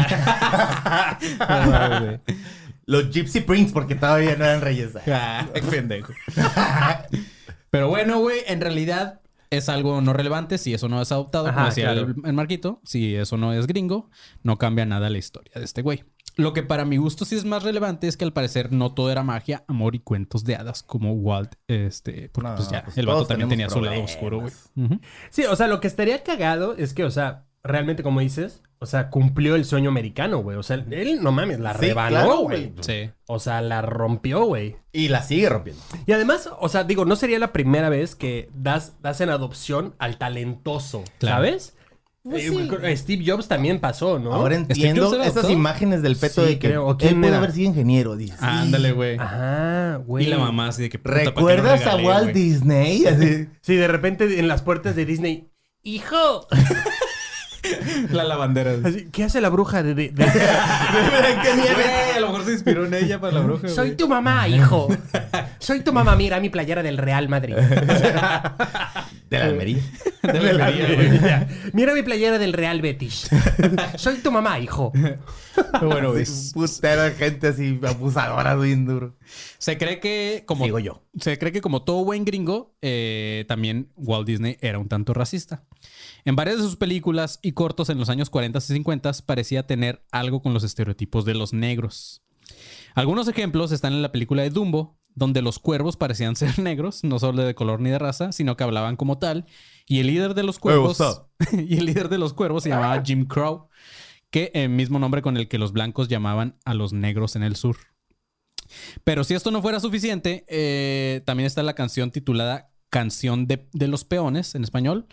Los Gypsy Prince, porque todavía no eran reyes. (laughs) Ah, pendejo. (laughs) Pero bueno, güey, en realidad es algo no relevante si eso no es adoptado, como Ajá, decía claro. el, el Marquito. Si eso no es gringo, no cambia nada la historia de este güey. Lo que para mi gusto sí es más relevante es que al parecer no todo era magia, amor y cuentos de hadas como Walt, este, porque No, pues ya, pues el vato también tenía su lado problemas. oscuro, güey. Sí, o sea, lo que estaría cagado es que, o sea, realmente como dices, o sea, cumplió el sueño americano, güey. O sea, él, no mames, la Sí, rebanó, claro, güey. Sí. O sea, la rompió, güey. Y la sigue rompiendo. Y además, o sea, digo, no sería la primera vez que das, das en adopción al talentoso, Claro. ¿sabes? Eh, Steve Jobs también pasó, ¿no? Ahora entiendo esas imágenes del feto Sí, de que creo. ¿O él quién puede haber sido ingeniero, dice. Ah, Ándale, güey. Ajá, güey. Y la mamá así de que... puta, ¿para qué no ¿Recuerdas a Walt? Disney? Así. Sí, de repente en las puertas de Disney. ¡Hijo! (laughs) La lavandera. Así, ¿Qué hace la bruja de, de- de- Güey, a lo mejor se inspiró en ella para la bruja, Soy güey. tu mamá, hijo. Soy tu mamá. Mira mi playera del Real Madrid. (laughs) De la Almería. (laughs) De la Almería, güey. Mira mi playera del Real Betis. Soy tu mamá, hijo. Bueno, güey. Un putero de gente así abusadora, bien duro. Se cree que como Sigo yo. se cree que como todo buen gringo, eh, también Walt Disney era un tanto racista. En varias de sus películas y cortos en los años 40 y 50 parecía tener algo con los estereotipos de los negros. Algunos ejemplos están en la película de Dumbo, donde los cuervos parecían (laughs) ser negros, no solo de color ni de raza, sino que hablaban como tal, y el líder de los cuervos (laughs) y el líder de los cuervos se llamaba Jim Crow, que el mismo nombre con el que los blancos llamaban a los negros en el sur. Pero si esto no fuera suficiente, eh, también está la canción titulada Canción de, de los Peones en español.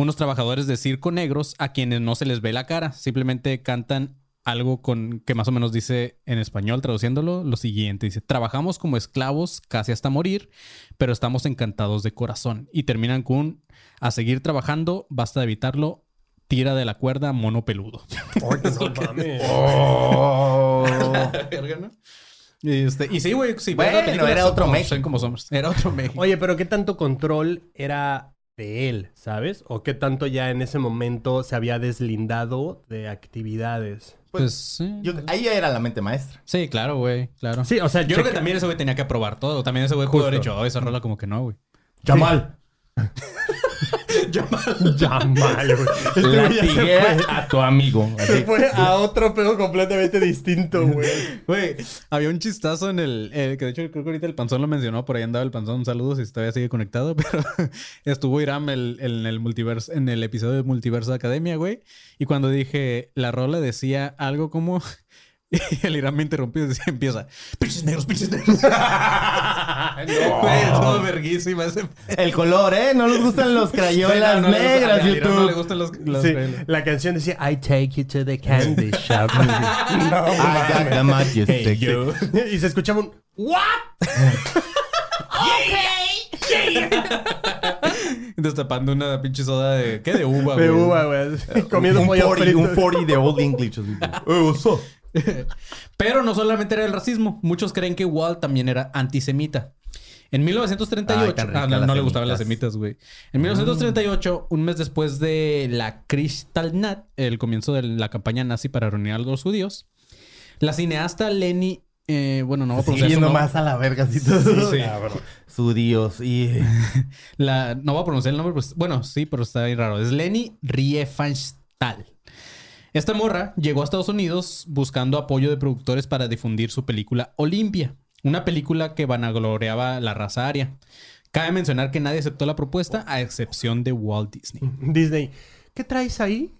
Unos trabajadores de circo negros a quienes no se les ve la cara, simplemente cantan algo con que más o menos dice en español, traduciéndolo, lo siguiente. Dice, trabajamos como esclavos casi hasta morir, pero estamos encantados de corazón. Y terminan con, a seguir trabajando, basta de evitarlo, tira de la cuerda, mono peludo. (laughs) Oh. (laughs) Y, este, y sí, güey, sí. Bueno, era otro México. son como somos. Era otro México. Oye, pero ¿qué tanto control era de él, sabes? ¿O qué tanto ya en ese momento se había deslindado de actividades? Pues sí. Yo- ahí ya era la mente maestra. Sí, claro, güey, claro. Sí, o sea, Yo creo que también ese güey tenía que aprobar todo. También ese güey pudo haber dicho, oh, esa rola como que no, güey. Chamal. Ya (laughs) (laughs) mal, güey. Este Latiguea fue- a tu amigo. Se fue a otro pedo completamente distinto, güey. (laughs) Güey, había un chistazo en el, eh, que de hecho creo que ahorita el panzón lo mencionó, por ahí andaba el panzón, un saludo si todavía sigue conectado, (laughs) pero estuvo Iram el- en el multiverso, en el episodio de Multiverso Academia, güey, y cuando dije, la rola decía algo como, y (laughs) el Iram me interrumpió y empieza, pinches negros, pinches negros. (laughs) Güey, todo verguísima ese El color, ¿eh? No les gustan los (laughs) crayolas Sí, no, no gusta- negras, a Iram no le YouTube. gustan los, los Sí, la canción decía I take you to the candy shop. I got the magic Hey, stick. yo. y se escuchaba un What? Destapando una pinche soda de, ¿qué? De uva, De güey. uva, güey. Comiendo un pollo 40, frito. un 40 de Old English. así. (laughs) Pero no solamente era el racismo. Muchos creen que Walt también era antisemita. En 1938... Ay, ah, no, no le gustaban las semitas. güey. En 1938, un mes después de la Kristallnacht, el comienzo de la campaña nazi para reunir a los judíos, la cineasta Leni... eh, bueno, no voy a pronunciar su más a la verga. Así todo. Sí. Judíos y... (laughs) La, no voy a pronunciar el nombre, pues, bueno, sí, pero está bien raro. Es Leni Riefenstahl. Esta morra llegó a Estados Unidos buscando apoyo de productores para difundir su película Olimpia, una película que vanagloreaba la raza aria. Cabe mencionar que nadie aceptó la propuesta a excepción de Walt Disney. (laughs) Disney. ¿Qué traes ahí?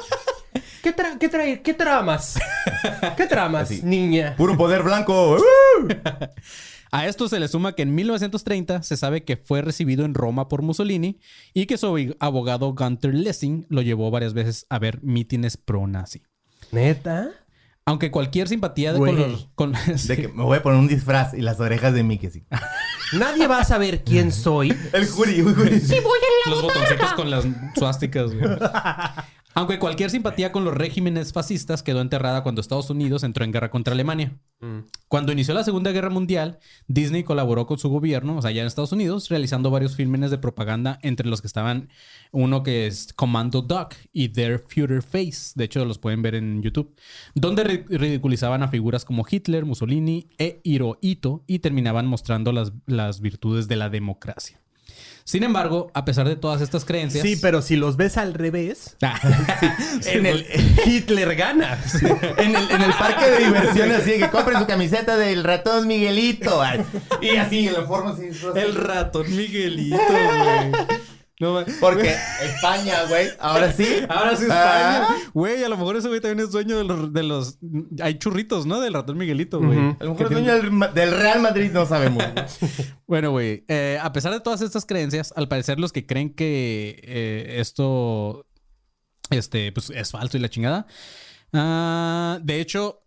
(laughs) ¿Qué, tra qué, trae ¿Qué tramas? ¿Qué tramas, Así. niña? Puro poder blanco. (laughs) A esto se le suma que en 1930 se sabe que fue recibido en Roma por Mussolini y que su abogado Gunther Lessing lo llevó varias veces a ver mítines pro-nazi. ¿Neta? Aunque cualquier simpatía de Güey. color... Con, sí. De que me voy a poner un disfraz y las orejas de Mickey. así. (laughs) Nadie va a saber quién soy. El Juri, uy, Juri. Los botoncitos con las suásticas, güey. (laughs) Aunque cualquier simpatía con los regímenes fascistas quedó enterrada cuando Estados Unidos entró en guerra contra Alemania. Cuando inició la Segunda Guerra Mundial, Disney colaboró con su gobierno, o sea, allá en Estados Unidos, realizando varios filmes de propaganda, entre los que estaban uno que es Commando Duck y Their Future Face. De hecho, los pueden ver en YouTube. Donde ri- ridiculizaban a figuras como Hitler, Mussolini e Hirohito y terminaban mostrando las, las virtudes de la democracia. Sin embargo, a pesar de todas estas creencias... Sí, pero si los ves al revés, (laughs) Ah, (laughs) En el, (laughs) Hitler gana. en, el, en el parque de diversiones, así que compren su camiseta del ratón Miguelito. ay. Y así, en la forma así. El ratón Miguelito, güey. No, Porque (laughs) España, güey. Ahora sí. Ahora sí España. Ah. Güey, a lo mejor ese güey también es dueño de los, de los... Hay churritos, ¿no? Del ratón Miguelito, güey. A lo mejor es dueño del, Ma- del Real Madrid, no sabemos. (laughs) Bueno, güey, eh, a pesar de todas estas creencias, al parecer los que creen que eh, esto este, pues, es falso y la chingada. ah, de hecho,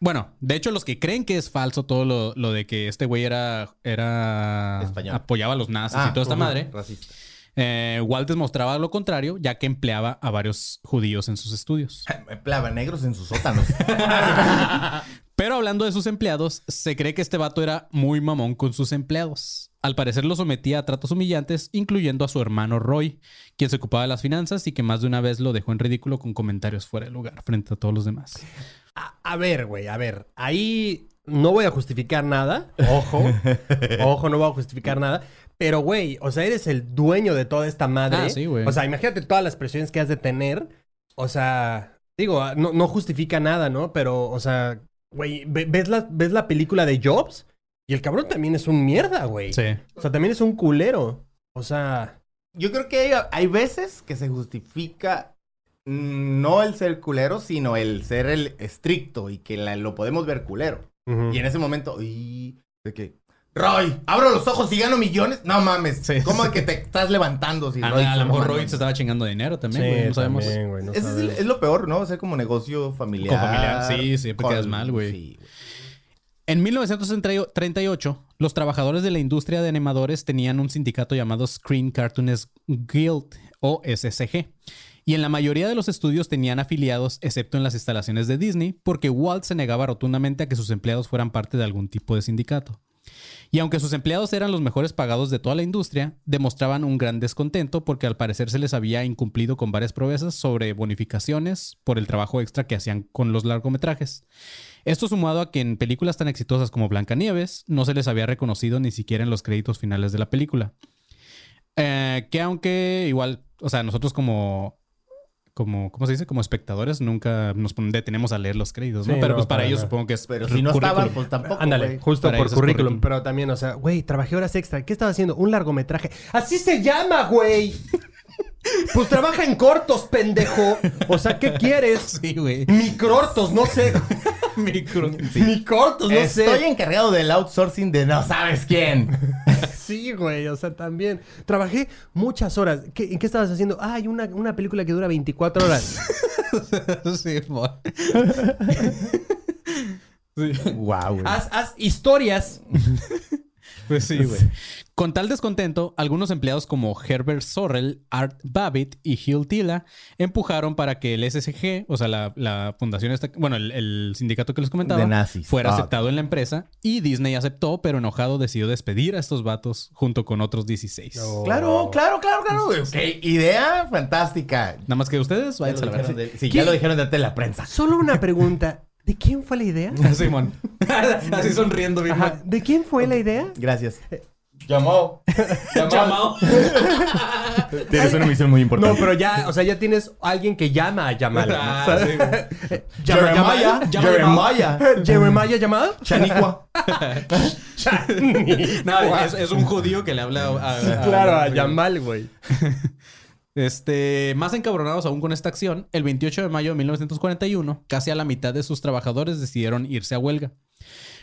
bueno, de hecho, los que creen que es falso todo lo, lo de que este güey era, era Español. apoyaba a los nazis Ah, y toda esta madre. Racista. Eh, Walt demostraba lo contrario, ya que empleaba a varios judíos en sus estudios. (laughs) Plava negros en sus sótanos. Pero (laughs) Pero hablando de sus empleados, se cree que este vato era muy mamón con sus empleados. Al parecer lo sometía a tratos humillantes, incluyendo a su hermano Roy, quien se ocupaba de las finanzas y que más de una vez lo dejó en ridículo con comentarios fuera de lugar frente a todos los demás. A, a ver, güey, a ver. Ahí no voy a justificar nada. (laughs) Ojo. Ojo, no voy a justificar nada. Pero, güey, o sea, eres el dueño de toda esta madre. Ah, sí, güey. O sea, imagínate todas las presiones que has de tener. O sea, digo, no, no justifica nada, ¿no? Pero, o sea, güey, ve- ves la, ves la película de Jobs y el cabrón también es un mierda, güey. Sí. O sea, también es un culero. O sea, Yo creo que hay, hay veces que se justifica mm, no el ser culero, sino el ser el estricto y que la- lo podemos ver culero. Y en ese momento, y de que, Roy, abro los ojos y gano millones. No mames, Sí. ¿cómo que te estás levantando? Si A, Roy- a lo mejor Roy se estaba chingando dinero también, Sí, güey. No sabemos. también, güey, no Ese es, el- sabemos. es lo peor, ¿no? Hacer como negocio familiar. Con familiar, sí, siempre quedas mal, güey. Sí, güey. En 1938, los trabajadores de la industria de animadores tenían un sindicato llamado Screen Cartoonist Guild o SSG. Y en la mayoría de los estudios tenían afiliados, excepto en las instalaciones de Disney, porque Walt se negaba rotundamente a que sus empleados fueran parte de algún tipo de sindicato. Y aunque sus empleados eran los mejores pagados de toda la industria, demostraban un gran descontento porque al parecer se les había incumplido con varias promesas sobre bonificaciones por el trabajo extra que hacían con los largometrajes. Esto sumado a que en películas tan exitosas como Blancanieves no se les había reconocido ni siquiera en los créditos finales de la película. Eh, que aunque igual, o sea, nosotros como, como, ¿cómo se dice? Como espectadores nunca nos detenemos a leer los créditos, ¿no? Sí, Pero no, pues para para ellos supongo que es Pero si no estaban, pues tampoco, Ándale, justo Para por currículum. pero también, o sea, güey, trabajé horas extra. ¿Qué estaba haciendo? Un largometraje. Así se llama, güey. (laughs) pues trabaja en cortos, pendejo. O sea, ¿qué quieres? (laughs) Sí, güey. Micrortos, no sé. (laughs) Micro. Micrortos, no Estoy sé. encargado del outsourcing de no sabes quién. (laughs) Sí, güey, o sea, también. Trabajé muchas horas. ¿Qué, ¿En qué estabas haciendo? Ah, hay una, una película que dura 24 horas. sí. Sí. Wow, güey. haz, haz historias. Pues sí, güey. Con tal descontento, algunos empleados como Herbert Sorrell, Art Babbitt y Gil Tila empujaron para que el SSG, o sea, la, la fundación, esta, bueno, el, el sindicato que les comentaba, De nazis. fuera Ah. aceptado en la empresa y Disney aceptó, pero enojado decidió despedir a estos vatos junto con otros 16. Claro, claro, claro, claro. güey. Qué idea fantástica. Nada más que ustedes, Ya váyanse a la de- sí, ¿Qué? ya lo dijeron de la prensa. Solo una pregunta. ¿De quién fue la idea? (laughs) Simón. (laughs) Así sonriendo, bien. Ajá, ¿De quién fue la idea? Gracias. Llamó. Llamado. (laughs) Tienes una misión muy importante. No, pero ya, o sea, ya tienes alguien que llama a Yamal. Ah, sí, güey. Jeremiah. Jeremiah. Jeremiah llamado. Chanicua. No, es, es un judío que le habla a, a- Claro, a Yamal, güey. Este, más encabronados aún con esta acción, el 28 de mayo de 1941, casi a la mitad de sus trabajadores decidieron irse a huelga.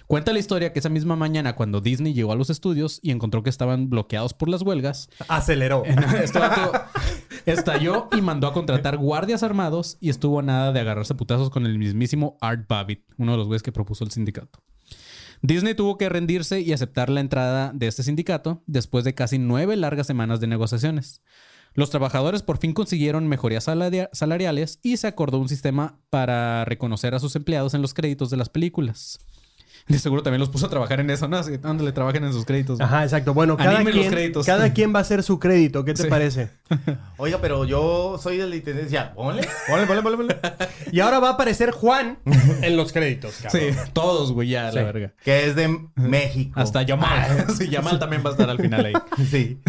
Cuenta la historia que esa misma mañana, cuando Disney llegó a los estudios y encontró que estaban bloqueados por las huelgas, Aceleró. este estalló y mandó a contratar guardias armados y estuvo a nada de agarrarse putazos con el mismísimo Art Babbitt, uno de los güeyes que propuso el sindicato. Disney tuvo que rendirse y aceptar la entrada de este sindicato después de casi nueve largas semanas de negociaciones. Los trabajadores por fin consiguieron mejorías salaria- salariales y se acordó un sistema para reconocer a sus empleados en los créditos de las películas. (laughs) De seguro también los puso a trabajar en eso, ¿no? Así, ándale, trabajen en sus créditos. Ajá, exacto. Bueno, cada Animen los quien, créditos. cada quien va a hacer su crédito. ¿Qué te Sí. parece? (laughs) Oiga, pero yo soy de la intendencia. Ponle, ponle, ponle, ponle, ponle. Y ahora va a aparecer Juan (laughs) en los créditos, cabrón. Sí, todos, güey, ya, la Sí. verga. Que es de México. Hasta Yamal. sí, Yamal también va a estar al final ahí. Sí.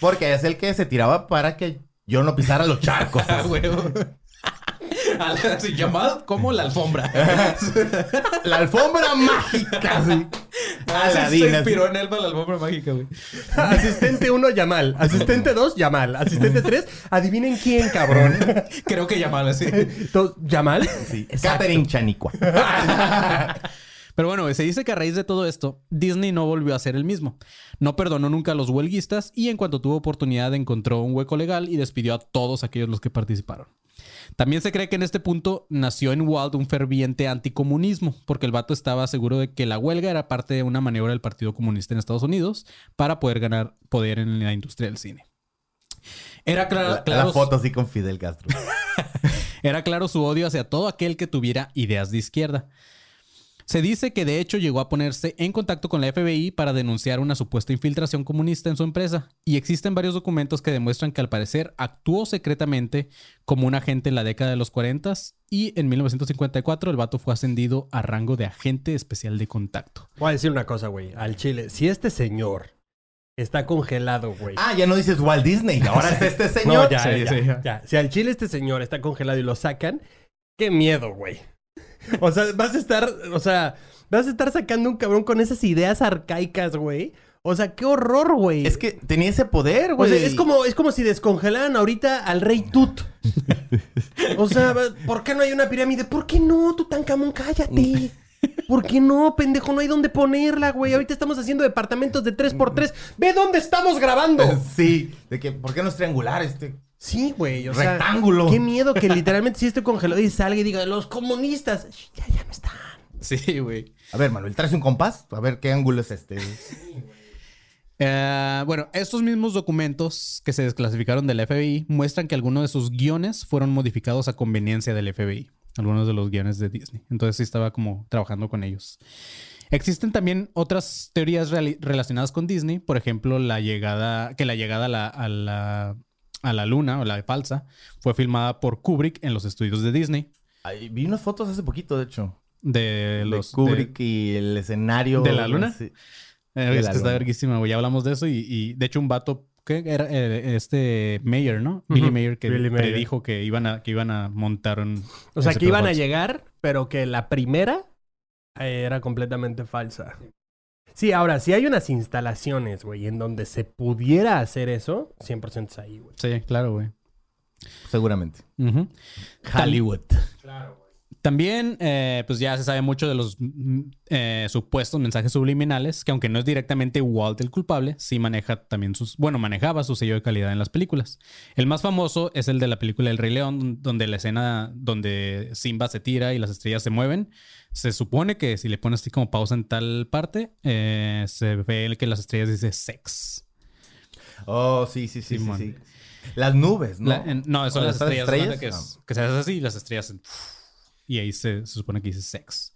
Porque es el que se tiraba para que yo no pisara los charcos. Ah, (laughs) Así, Yamal como la alfombra. (laughs) La alfombra mágica, sí. Así se inspiró en para la alfombra mágica, güey. Asistente 1, Yamal. Asistente 2, Yamal. Asistente 3, adivinen quién, cabrón. (laughs) Creo que Yamal, así. ¿Yamal? Sí. Catherine Chanicua. Pero bueno, se dice que a raíz de todo esto, Disney no volvió a ser el mismo. No perdonó nunca a los huelguistas y en cuanto tuvo oportunidad encontró un hueco legal y despidió a todos aquellos los que participaron. También se cree que en este punto nació en Walt un ferviente anticomunismo, porque el vato estaba seguro de que la huelga era parte de una maniobra del Partido Comunista en Estados Unidos para poder ganar poder en la industria del cine. Era clara- La, claro, la foto así con Fidel Castro. (laughs) era claro su odio hacia todo aquel que tuviera ideas de izquierda. Se dice que de hecho llegó a ponerse en contacto con la FBI para denunciar una supuesta infiltración comunista en su empresa. Y existen varios documentos que demuestran que al parecer actuó secretamente como un agente en la década de los 40 y en 1954 el vato fue ascendido a rango de agente especial de contacto. Voy a decir una cosa, güey. Al chile, si este señor está congelado, güey. Ah, ya no dices Walt Disney, ahora (laughs) es este No, señor. ya, Sí, ya, sí. ya. Si al chile este señor está congelado y lo sacan, qué miedo, güey. O sea, vas a estar, o sea, vas a estar sacando un cabrón con esas ideas arcaicas, güey. O sea, qué horror, güey. Es que tenía ese poder, O güey. sea, es como, es como si descongelaran ahorita al rey Tut. O sea, ¿por qué no hay una pirámide? ¿Por qué no, Tutankamón? Cállate. ¿Por qué no, pendejo? No hay dónde ponerla, güey. Ahorita estamos haciendo departamentos de 3x3. ¡Ve dónde estamos grabando! (laughs) Sí, de que, ¿por qué no es triangular este? Sí, güey. O sea, Rectángulo. Qué miedo que literalmente si estoy congelado y salga y diga, los comunistas. Ya, ya no están. Sí, güey. A ver, Manuel, ¿traes un compás? A ver qué ángulo es este. Eh, bueno, estos mismos documentos que se desclasificaron del FBI muestran que algunos de sus guiones fueron modificados a conveniencia del FBI. Algunos de los guiones de Disney. Entonces sí estaba como trabajando con ellos. Existen también otras teorías relacionadas con Disney. Por ejemplo, la llegada, que la llegada a la, a la, a la luna, o la falsa, fue filmada por Kubrick en los estudios de Disney. Ay, vi unas fotos hace poquito, de hecho. De De los Kubrick y el escenario. ¿De la luna? Sí. Eh, De es la que está verguísima, güey. Ya hablamos de eso y, y, de hecho un vato que era eh, este Mayer, ¿no? Billy Mayer que Billy Mayer. predijo que iban a que iban a montar un O sea, que iban a llegar, pero que la primera eh, era completamente falsa. Sí, ahora, si hay unas instalaciones, güey, en donde se pudiera hacer eso, 100% es ahí, güey. Sí, claro, güey. Seguramente. Hollywood. También, eh, pues ya se sabe mucho de los mm, eh, supuestos mensajes subliminales, que aunque no es directamente Walt el culpable, sí maneja también sus, bueno, manejaba su sello de calidad en las películas. El más famoso es el de la película El Rey León, donde la escena donde Simba se tira y las estrellas se mueven. Se supone que si le pones así como pausa en tal parte, eh, se ve que las estrellas dice sex. Oh, sí, sí, sí, sí, Simón. sí. Las nubes, ¿no? La- en- no, son ¿O las las estrellas. estrellas? Que, es- que se hace así y las estrellas. Y ahí se, se supone que dice sex.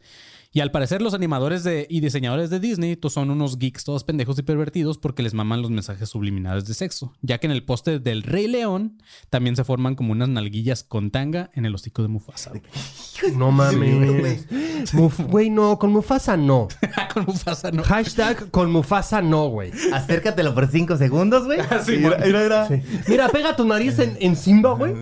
Y al parecer, los animadores de, y diseñadores de Disney to- son unos geeks todos pendejos y pervertidos porque les maman los mensajes subliminales de sexo. Ya que en el póster del Rey León también se forman como unas nalguillas con tanga en el hocico de Mufasa. güey. No mames. Güey, no, con Mufasa no. (laughs) con Mufasa, ¿no? Hashtag con Mufasa no, güey. Acércatelo por cinco segundos, güey. (laughs) Sí, mira, mira, mira. Mira, pega tu nariz en, en Simba, güey.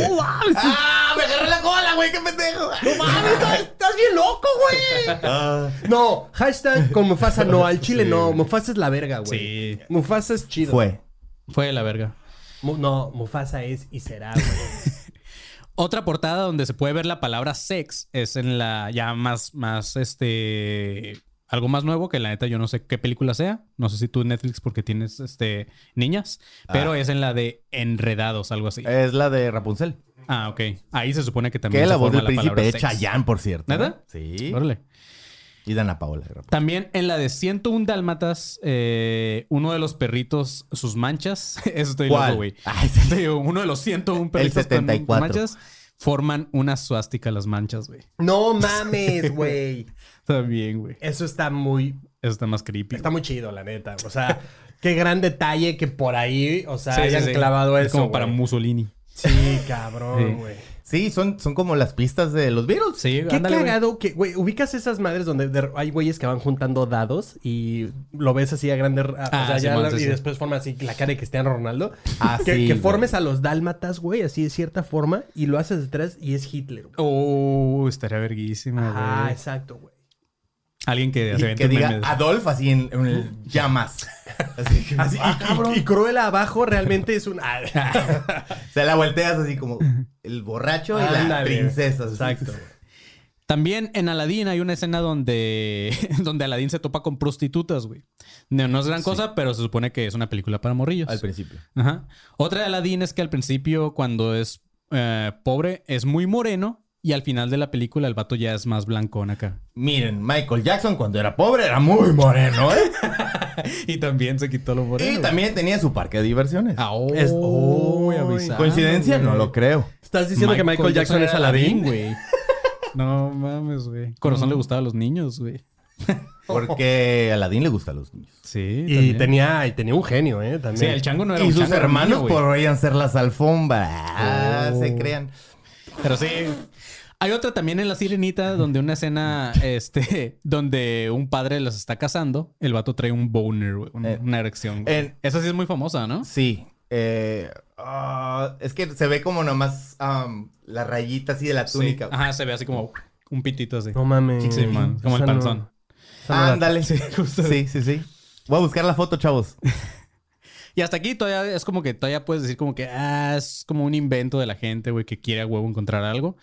¡Oh, mames! ¡Ah! ¡Me agarré la cola, güey! ¡Qué pendejo! ¡No mames! Estás, estás bien loco, güey. Ah, No, hashtag con Mufasa no. Al chile no. Mufasa es la verga, güey. Sí. Mufasa es chido. fue. Fue la verga. Mu- no, Mufasa es y será, güey. (laughs) Otra portada donde se puede ver la palabra sex es en la ya más, más, este, algo más nuevo que la neta yo no sé qué película sea. No sé si tú Netflix porque tienes, este, niñas, pero Ah. es en la de Enredados, algo así. Es la de Rapunzel. Ah, ok. Ahí se supone que también Que la voz del príncipe palabra de. Chayanne, por cierto. ¿Neta? Sí. Órale. Y Dana Paola de. También en la de 101 Dálmatas, eh, uno de los perritos, sus manchas, (laughs) eso estoy loco, güey. Sí. Uno de los 101 perritos con- con 74. manchas forman una suástica las manchas, güey. No mames, güey. (laughs) También, güey. Eso está muy, Eso está más creepy. está muy chido, la neta. O sea, qué gran detalle que por ahí, o sea, Sí, hayan sí. clavado Es eso. como para. Mussolini. Sí, cabrón, güey. Sí, son, son como las pistas de los Beatles. Sí, Qué ándale, güey. cagado que, güey, ubicas esas madres donde de- hay güeyes que van juntando dados y lo ves así a grande, a- o Ah, sea, ya Simón, la- sí, y después forma así la cara de Cristiano Ronaldo. Ah, que sí, que formes a los dálmatas, güey, así de cierta forma y lo haces detrás y es Hitler. güey. Oh, estaría verguísima, Ah, güey. exacto, güey. Alguien que Y se que diga Adolf así en, en el llamas. Así, que- Así, ah, y- y, cabrón. y Cruella abajo realmente es un... ah, (laughs) Se la volteas así como el borracho y la princesa. así. Exacto. También en Aladdin hay una escena donde, (laughs) donde Aladdin se topa con prostitutas, güey. No, no es gran cosa, pero se supone que es una película para morrillos. Al principio. Ajá. Otra de Aladdin es que al principio, cuando es eh, pobre, es muy moreno. Y al final de la película, el vato ya es más blancón acá. Miren, Michael Jackson cuando era pobre era muy moreno, ¿eh? (laughs) y también se quitó lo moreno. y también tenía su parque de diversiones. Ah, oh, Es- oh, avisando, ¿Coincidencia? güey. No lo creo. ¿Estás diciendo que Michael Jackson es Aladdin? güey. (laughs) No mames, güey. Corazón le gustaba a los niños, güey. (laughs) Porque a Aladín le gustan los niños. Sí. Y también. tenía, y tenía un genio, ¿eh? Sí, También. el chango no era Y un sus chango, era un hermanos niño, podrían ser las alfombras. Ah, Oh. se crean. Pero sí. Hay otra también en La Sirenita donde una escena, (laughs) este, donde un padre los está casando. El vato trae un boner, güey. Eh, una erección. güey. en- Esa sí es muy famosa, ¿no? Sí. eh, ah, es que se ve como nomás am, la rayita así de la túnica. Sí. Ajá, se ve así como un pitito así. No mames. Sí, man, como el panzón. Ándale. (laughs) Sí, sí, sí, Voy a buscar la foto, chavos. (laughs) Y hasta aquí todavía es como que todavía puedes decir como que ah, es como un invento de la gente, güey, que quiere a huevo encontrar algo.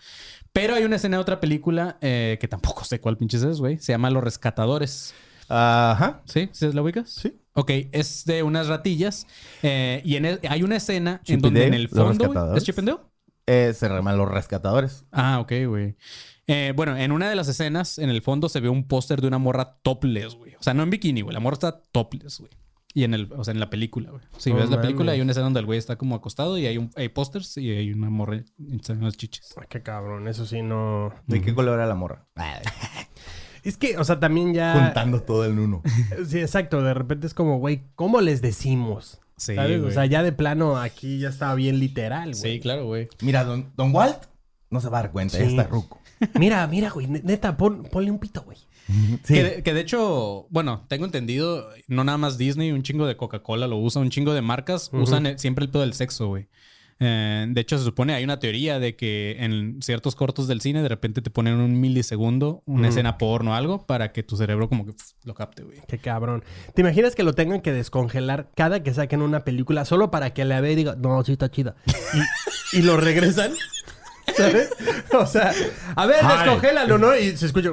Pero hay una escena de otra película eh, que tampoco sé cuál pinches es, güey. Se llama Los Rescatadores. Ajá. ¿Sí? ¿Sí la ubicas? Sí. Ok, es de unas ratillas. eh, y en el- hay una escena Chip en donde Dale, en el fondo. ¿Es Chip and Dale? Eh, se llaman los rescatadores. Ah, ok, güey. Eh, bueno, en una de las escenas, en el fondo se ve un póster de una morra topless, güey. O sea, no en bikini, güey. La morra está topless, güey. Y en el, o sea, en la película, güey. Si ves la película, hay una escena donde el güey está como acostado y hay un hay pósters y hay una morra en las chichis. Ay, Qué cabrón, eso sí no. ¿De qué color era la morra? (laughs) Es que, o sea, también ya. Juntando todo en uno. (laughs) Sí, exacto. De repente es como, güey, ¿cómo les decimos? Sí, ¿Sabes? O sea, ya de plano aquí ya estaba bien literal, güey. Sí, claro, güey. Mira, don, don Walt no se va a dar cuenta, Sí. ya está ruco. Mira, mira, güey, ne- neta, pon- ponle un pito, güey. (laughs) Sí. Que, de, que de hecho, bueno, tengo entendido, no nada más Disney, un chingo de Coca-Cola lo usa, un chingo de marcas usan el- siempre el pedo del sexo, güey. Eh, de hecho, se supone, hay una teoría de que en ciertos cortos del cine de repente te ponen un milisegundo, una escena porno o algo, para que tu cerebro como que lo capte, güey. Qué cabrón. ¿Te imaginas que lo tengan que descongelar cada que saquen una película solo para que la vea y diga, no, sí está chida? Y, y lo regresan. (laughs) ¿Sabes? O sea, a ver, descongélalo, ¿no? Y se escucha.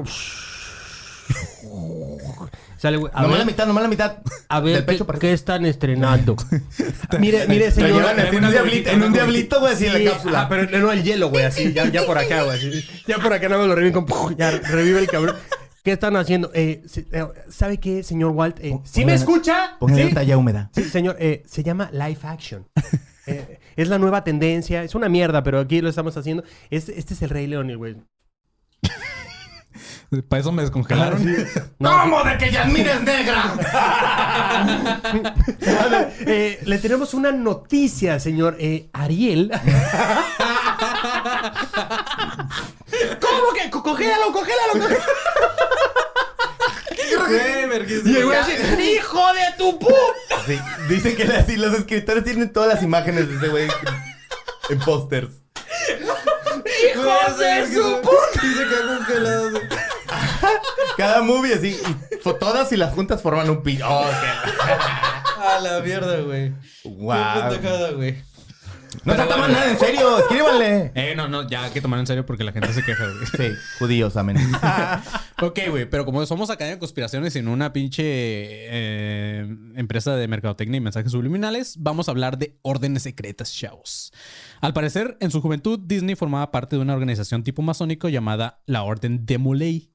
Sale, güey. A Nomás ver, la mitad, nomás la mitad. a ver Del ¿qué, pecho para qué están estrenando? (laughs) mire, mire, Lo señor. en un diablito, en un diablito, güey, así en la cápsula. ajá, pero no el hielo, güey, así, ya, ya por acá, güey. así. Ya por acá nada más lo reviven con... Ya revive el cabrón. ¿Qué están haciendo? Eh, eh, ¿Sabe qué, señor Walt? Eh, ¿Sí me escucha? Póngale ¿Sí? talla húmeda. Sí, señor, eh, se llama live action. (laughs) Eh, es la nueva tendencia. Es una mierda, pero aquí lo estamos haciendo. Este, este es el Rey León, güey. Para eso me descongelaron. (laughs) ¿Cómo de que Yasmín es negra? (laughs) Ver, eh, le tenemos una noticia, señor eh, Ariel. (laughs) ¿Cómo que? Co- Congélalo, congélalo, congélalo. Y el güey así, ¡Hijo de tu pu! Sí, dicen que así los escritores tienen todas las imágenes de ese güey en pósters. ¡Hijo de su pu! Cada movie así, y todas y las juntas forman un pi. Oh, A la mierda, güey. qué güey. No se toman nada en serio, escríbanle. Eh, no, no, ya hay que tomar en serio porque la gente se queja, güey. Sí, judíos, amén. (laughs) Ok, güey, pero como somos acá de conspiraciones y en una pinche eh, empresa de mercadotecnia y mensajes subliminales, vamos a hablar de órdenes secretas, chavos. Al parecer, en su juventud, Disney formaba parte de una organización tipo masónico llamada la Orden de Molay.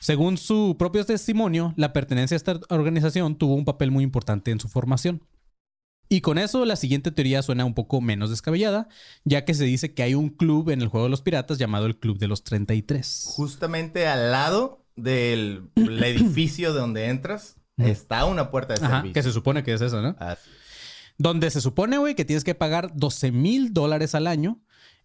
Según su propio testimonio, la pertenencia a esta organización tuvo un papel muy importante en su formación. Y con eso, la siguiente teoría suena un poco menos descabellada, ya que se dice que hay un club en el juego de los piratas llamado el Club de los 33. Justamente al lado del el (clears throat) edificio de donde entras está una puerta de Ajá, servicio. que se supone que es eso, ¿no? Donde se supone, güey, que tienes que pagar 12 mil dólares al año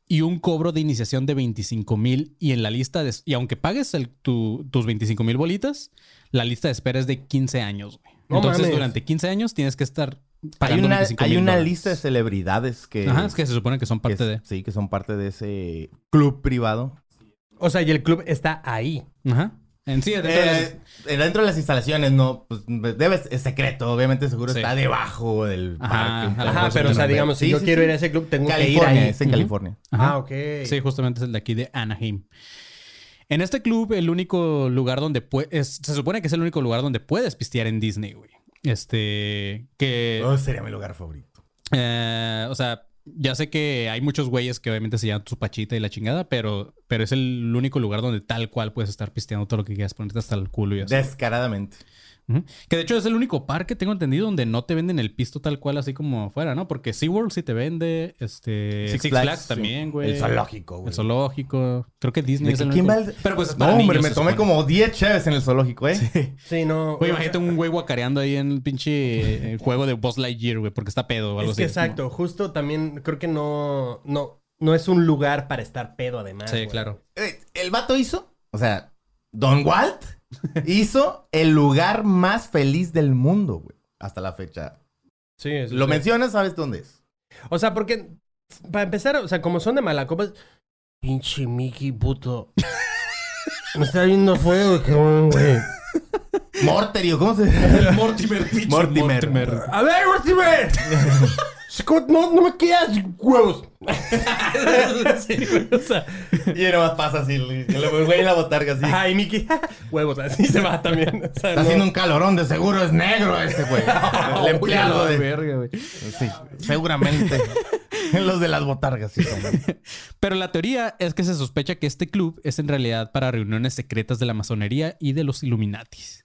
y un cobro de iniciación de 25 mil. Y en la lista de... Y aunque pagues el- tu- tus 25 mil bolitas, la lista de espera es de 15 años, güey. No Entonces, mames. durante 15 años tienes que estar Hay pagando una, 25 hay una lista de celebridades que, Ajá, es que se supone que son parte de... sí, que son parte de ese club privado. O sea, y el club está ahí. Ajá. En sí, dentro de las- Eh, dentro de las instalaciones no, pues debes, es secreto, obviamente seguro Sí. está debajo del Ajá, parque. ajá, pero o sea, digamos, si Sí, yo sí, quiero sí. ir a ese club, tengo que ir California, ahí. es en. California. Ajá. Ah, ok. Sí, justamente es el de aquí de Anaheim. En este club, el único lugar donde puedes... Se supone que es el único lugar donde puedes pistear en Disney, güey. Este... Que... Oh, sería mi lugar favorito. Eh, o sea, ya sé que hay muchos güeyes que obviamente se llaman su pachita y la chingada, pero, pero es el único lugar donde tal cual puedes estar pisteando todo lo que quieras, ponerte hasta el culo y así. Descaradamente. Que de hecho es el único parque, tengo entendido, donde no te venden el pisto tal cual así como afuera, ¿no? Porque SeaWorld sí te vende, este... Six, Flags, sí. también, güey. El zoológico, güey. El zoológico. Creo que Disney ¿De es que el ¿Quién único. va al- Pero pues No, hombre, niños, me tomé como 10 cheves en el zoológico, ¿eh? Sí, no. Güey, imagínate un güey guacareando ahí en el pinche eh, (laughs) juego de Buzz Lightyear, güey, porque está pedo o algo Es que así. exacto, justo también creo que no, no, no es un lugar para estar pedo además. Sí, güey. claro. Eh, El vato hizo, o sea, Don Walt hizo el lugar más feliz del mundo, güey. Hasta la fecha. Sí, sí, Lo sí. mencionas, ¿sabes dónde es? O sea, porque para empezar, o sea, como son de Malacopa, pinche Mickey puto. (laughs) Me está viendo fuego, cabrón, güey. Morterio, ¿cómo se (laughs) Mortimer, pinche Mortimer. A ver, Mortimer. (laughs) Scott, no, no me quedas huevos. (laughs) Sí, güey, o sea, Y nomás pasa así, el güey en la botarga así. ay, Mickey, huevos, así se va también. O sea, Está no- haciendo un calorón, de seguro es negro ese güey. (laughs) El empleado de... verga, güey. Sí, seguramente. (laughs) Los de las botargas, sí. Pero la teoría es que se sospecha que este club es en realidad para reuniones secretas de la masonería y de los Illuminatis.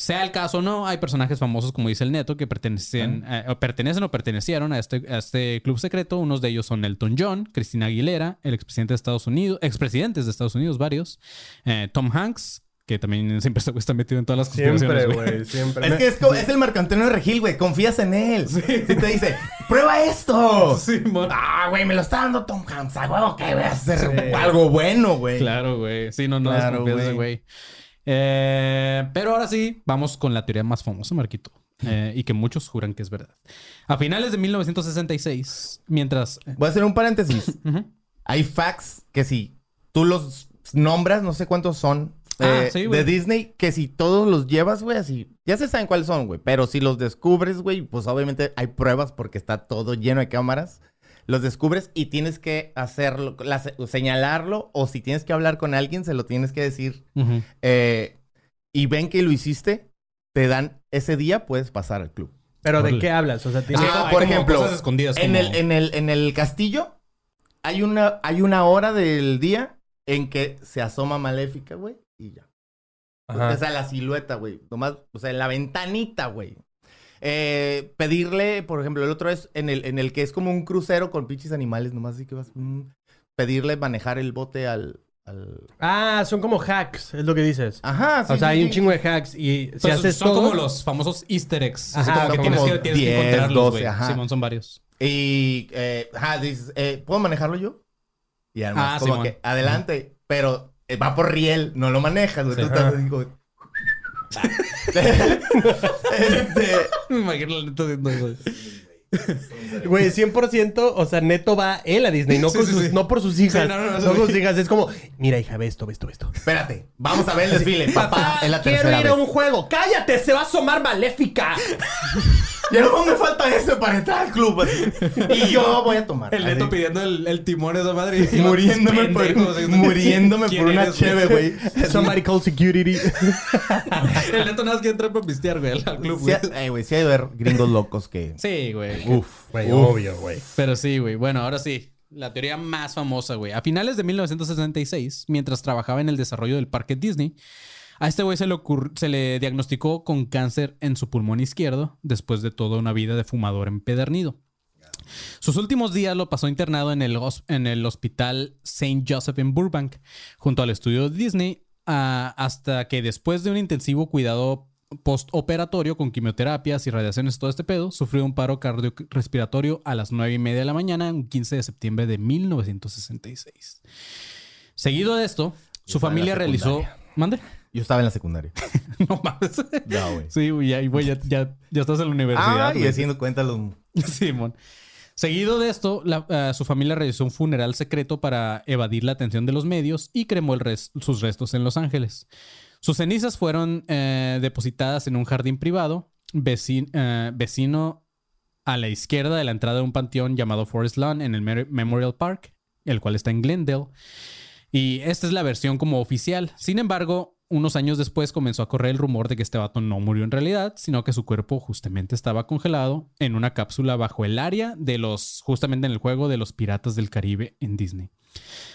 Sea el caso o no, hay personajes famosos, como dice el Neto, que pertenecen, eh, o pertenecen o pertenecieron a este, a este club secreto. Unos de ellos son Elton John, Cristina Aguilera, el expresidente de Estados Unidos, expresidentes de Estados Unidos, varios, eh, Tom Hanks, que también siempre está, metido en todas las conspiraciones. Siempre, güey. siempre. Es que es, el Marco Antonio Regil, güey. Confías en él. Si te dice, prueba esto. Sí, mon. Ah, güey, me lo está dando Tom Hanks. A huevo que voy a hacer Sí. algo bueno, güey. Claro, güey. Sí, no, no Claro, desconfías güey. Eh, pero ahora sí, vamos con la teoría más famosa, Marquito. eh, y que muchos juran que es verdad. A finales de 1966, mientras... eh, Voy a hacer un paréntesis. (laughs) Hay facts que si tú los nombras, no sé cuántos son, Ah, sí, de Disney, que si todos los llevas, güey, así, ya se saben cuáles son, güey. Pero si los descubres, güey, pues obviamente hay pruebas porque está todo lleno de cámaras. Los descubres y tienes que hacerlo, la- señalarlo, o si tienes que hablar con alguien, se lo tienes que decir. Eh, y ven que lo hiciste, te dan ese día, puedes pasar al club. Pero ¿de qué hablas? O sea, Es tiene- que Ah, hay por ejemplo, cosas escondidas En, el, en, el, en el castillo hay una, hay una hora del día en que se asoma Maléfica, güey, y ya. Ajá. O sea, la silueta, güey. Nomás, o sea, en la ventanita, güey. Eh, pedirle, por ejemplo, el otro es en el, en el que es como un crucero con pinches animales, nomás así que vas. mm, pedirle manejar el bote al. al... Ah, son como hacks, es lo que dices. Ajá, sí. o sea, sí, hay un sí. chingo de hacks y si haces son todo... como los famosos easter eggs. Así Ajá, como que tienes que, tienes que 10, encontrarlos, 12, güey. ajá. Simón, son varios. Y, eh, ajá, dices, eh, ¿puedo manejarlo yo? Y además, Ah, como Simón. que, adelante, pero eh, va por riel, no lo manejas, güey. Sí. Tú estás así como... este, (laughs) Me imagino la neta haciendo eso. Güey, 100%, o sea, neto va él a Disney, no, Sí, con sí, sus- sí. no por sus hijas. No, no, no, no sus hijas. Es como, mira, hija, ve esto, ve esto, ve esto. espérate, vamos a ver el desfile. Papá, es la quiero tercera ir a vez. un juego. ¡Cállate! ¡Se va a asomar Maléfica! (laughs) Ya no me falta eso para entrar al club. así. Y yo voy a tomar. El neto pidiendo el, el timón de esa madre. y Muriéndome por, muriéndome ¿quién por una eres, cheve, güey. (laughs) Somebody call security. El neto nada más quiere entrar para pistear, güey, al club, Sí, güey. eh, güey, sí hay de ver gringos locos que... Sí, güey. Uf, Güey, obvio, güey. Pero sí, güey. Bueno, ahora sí. La teoría más famosa, güey. A finales de 1966, mientras trabajaba en el desarrollo del parque Disney, a este güey se, le ocurr- se le diagnosticó con cáncer en su pulmón izquierdo después de toda una vida de fumador empedernido. Sus últimos días lo pasó internado en el, hos- en el hospital St. Joseph en Burbank, junto al estudio de Disney, hasta que después de un intensivo cuidado postoperatorio con quimioterapias y radiaciones, todo este pedo, sufrió un paro cardiorrespiratorio a las 9 y media de la mañana, un 15 de septiembre de 1966. Seguido de esto, su familia realizó... ¿Mande? Yo estaba en la secundaria. (laughs) No mames. No, güey. Sí, güey, ya, güey, ya, ya, ya estás en la universidad. Ah, y haciendo cuenta los... (laughs) Simón. Seguido de esto, la- eh, su familia realizó un funeral secreto para evadir la atención de los medios y cremó el res- sus restos en Los Ángeles. Sus cenizas fueron eh, depositadas en un jardín privado, vecin- eh, vecino a la izquierda de la entrada de un panteón llamado Forest Lawn en el Mer- Memorial Park, el cual está en Glendale. Y esta es la versión como oficial. Sin embargo, unos años después comenzó a correr el rumor de que este vato no murió en realidad, sino que su cuerpo justamente estaba congelado en una cápsula bajo el área de los, justamente en el juego de los Piratas del Caribe en Disney.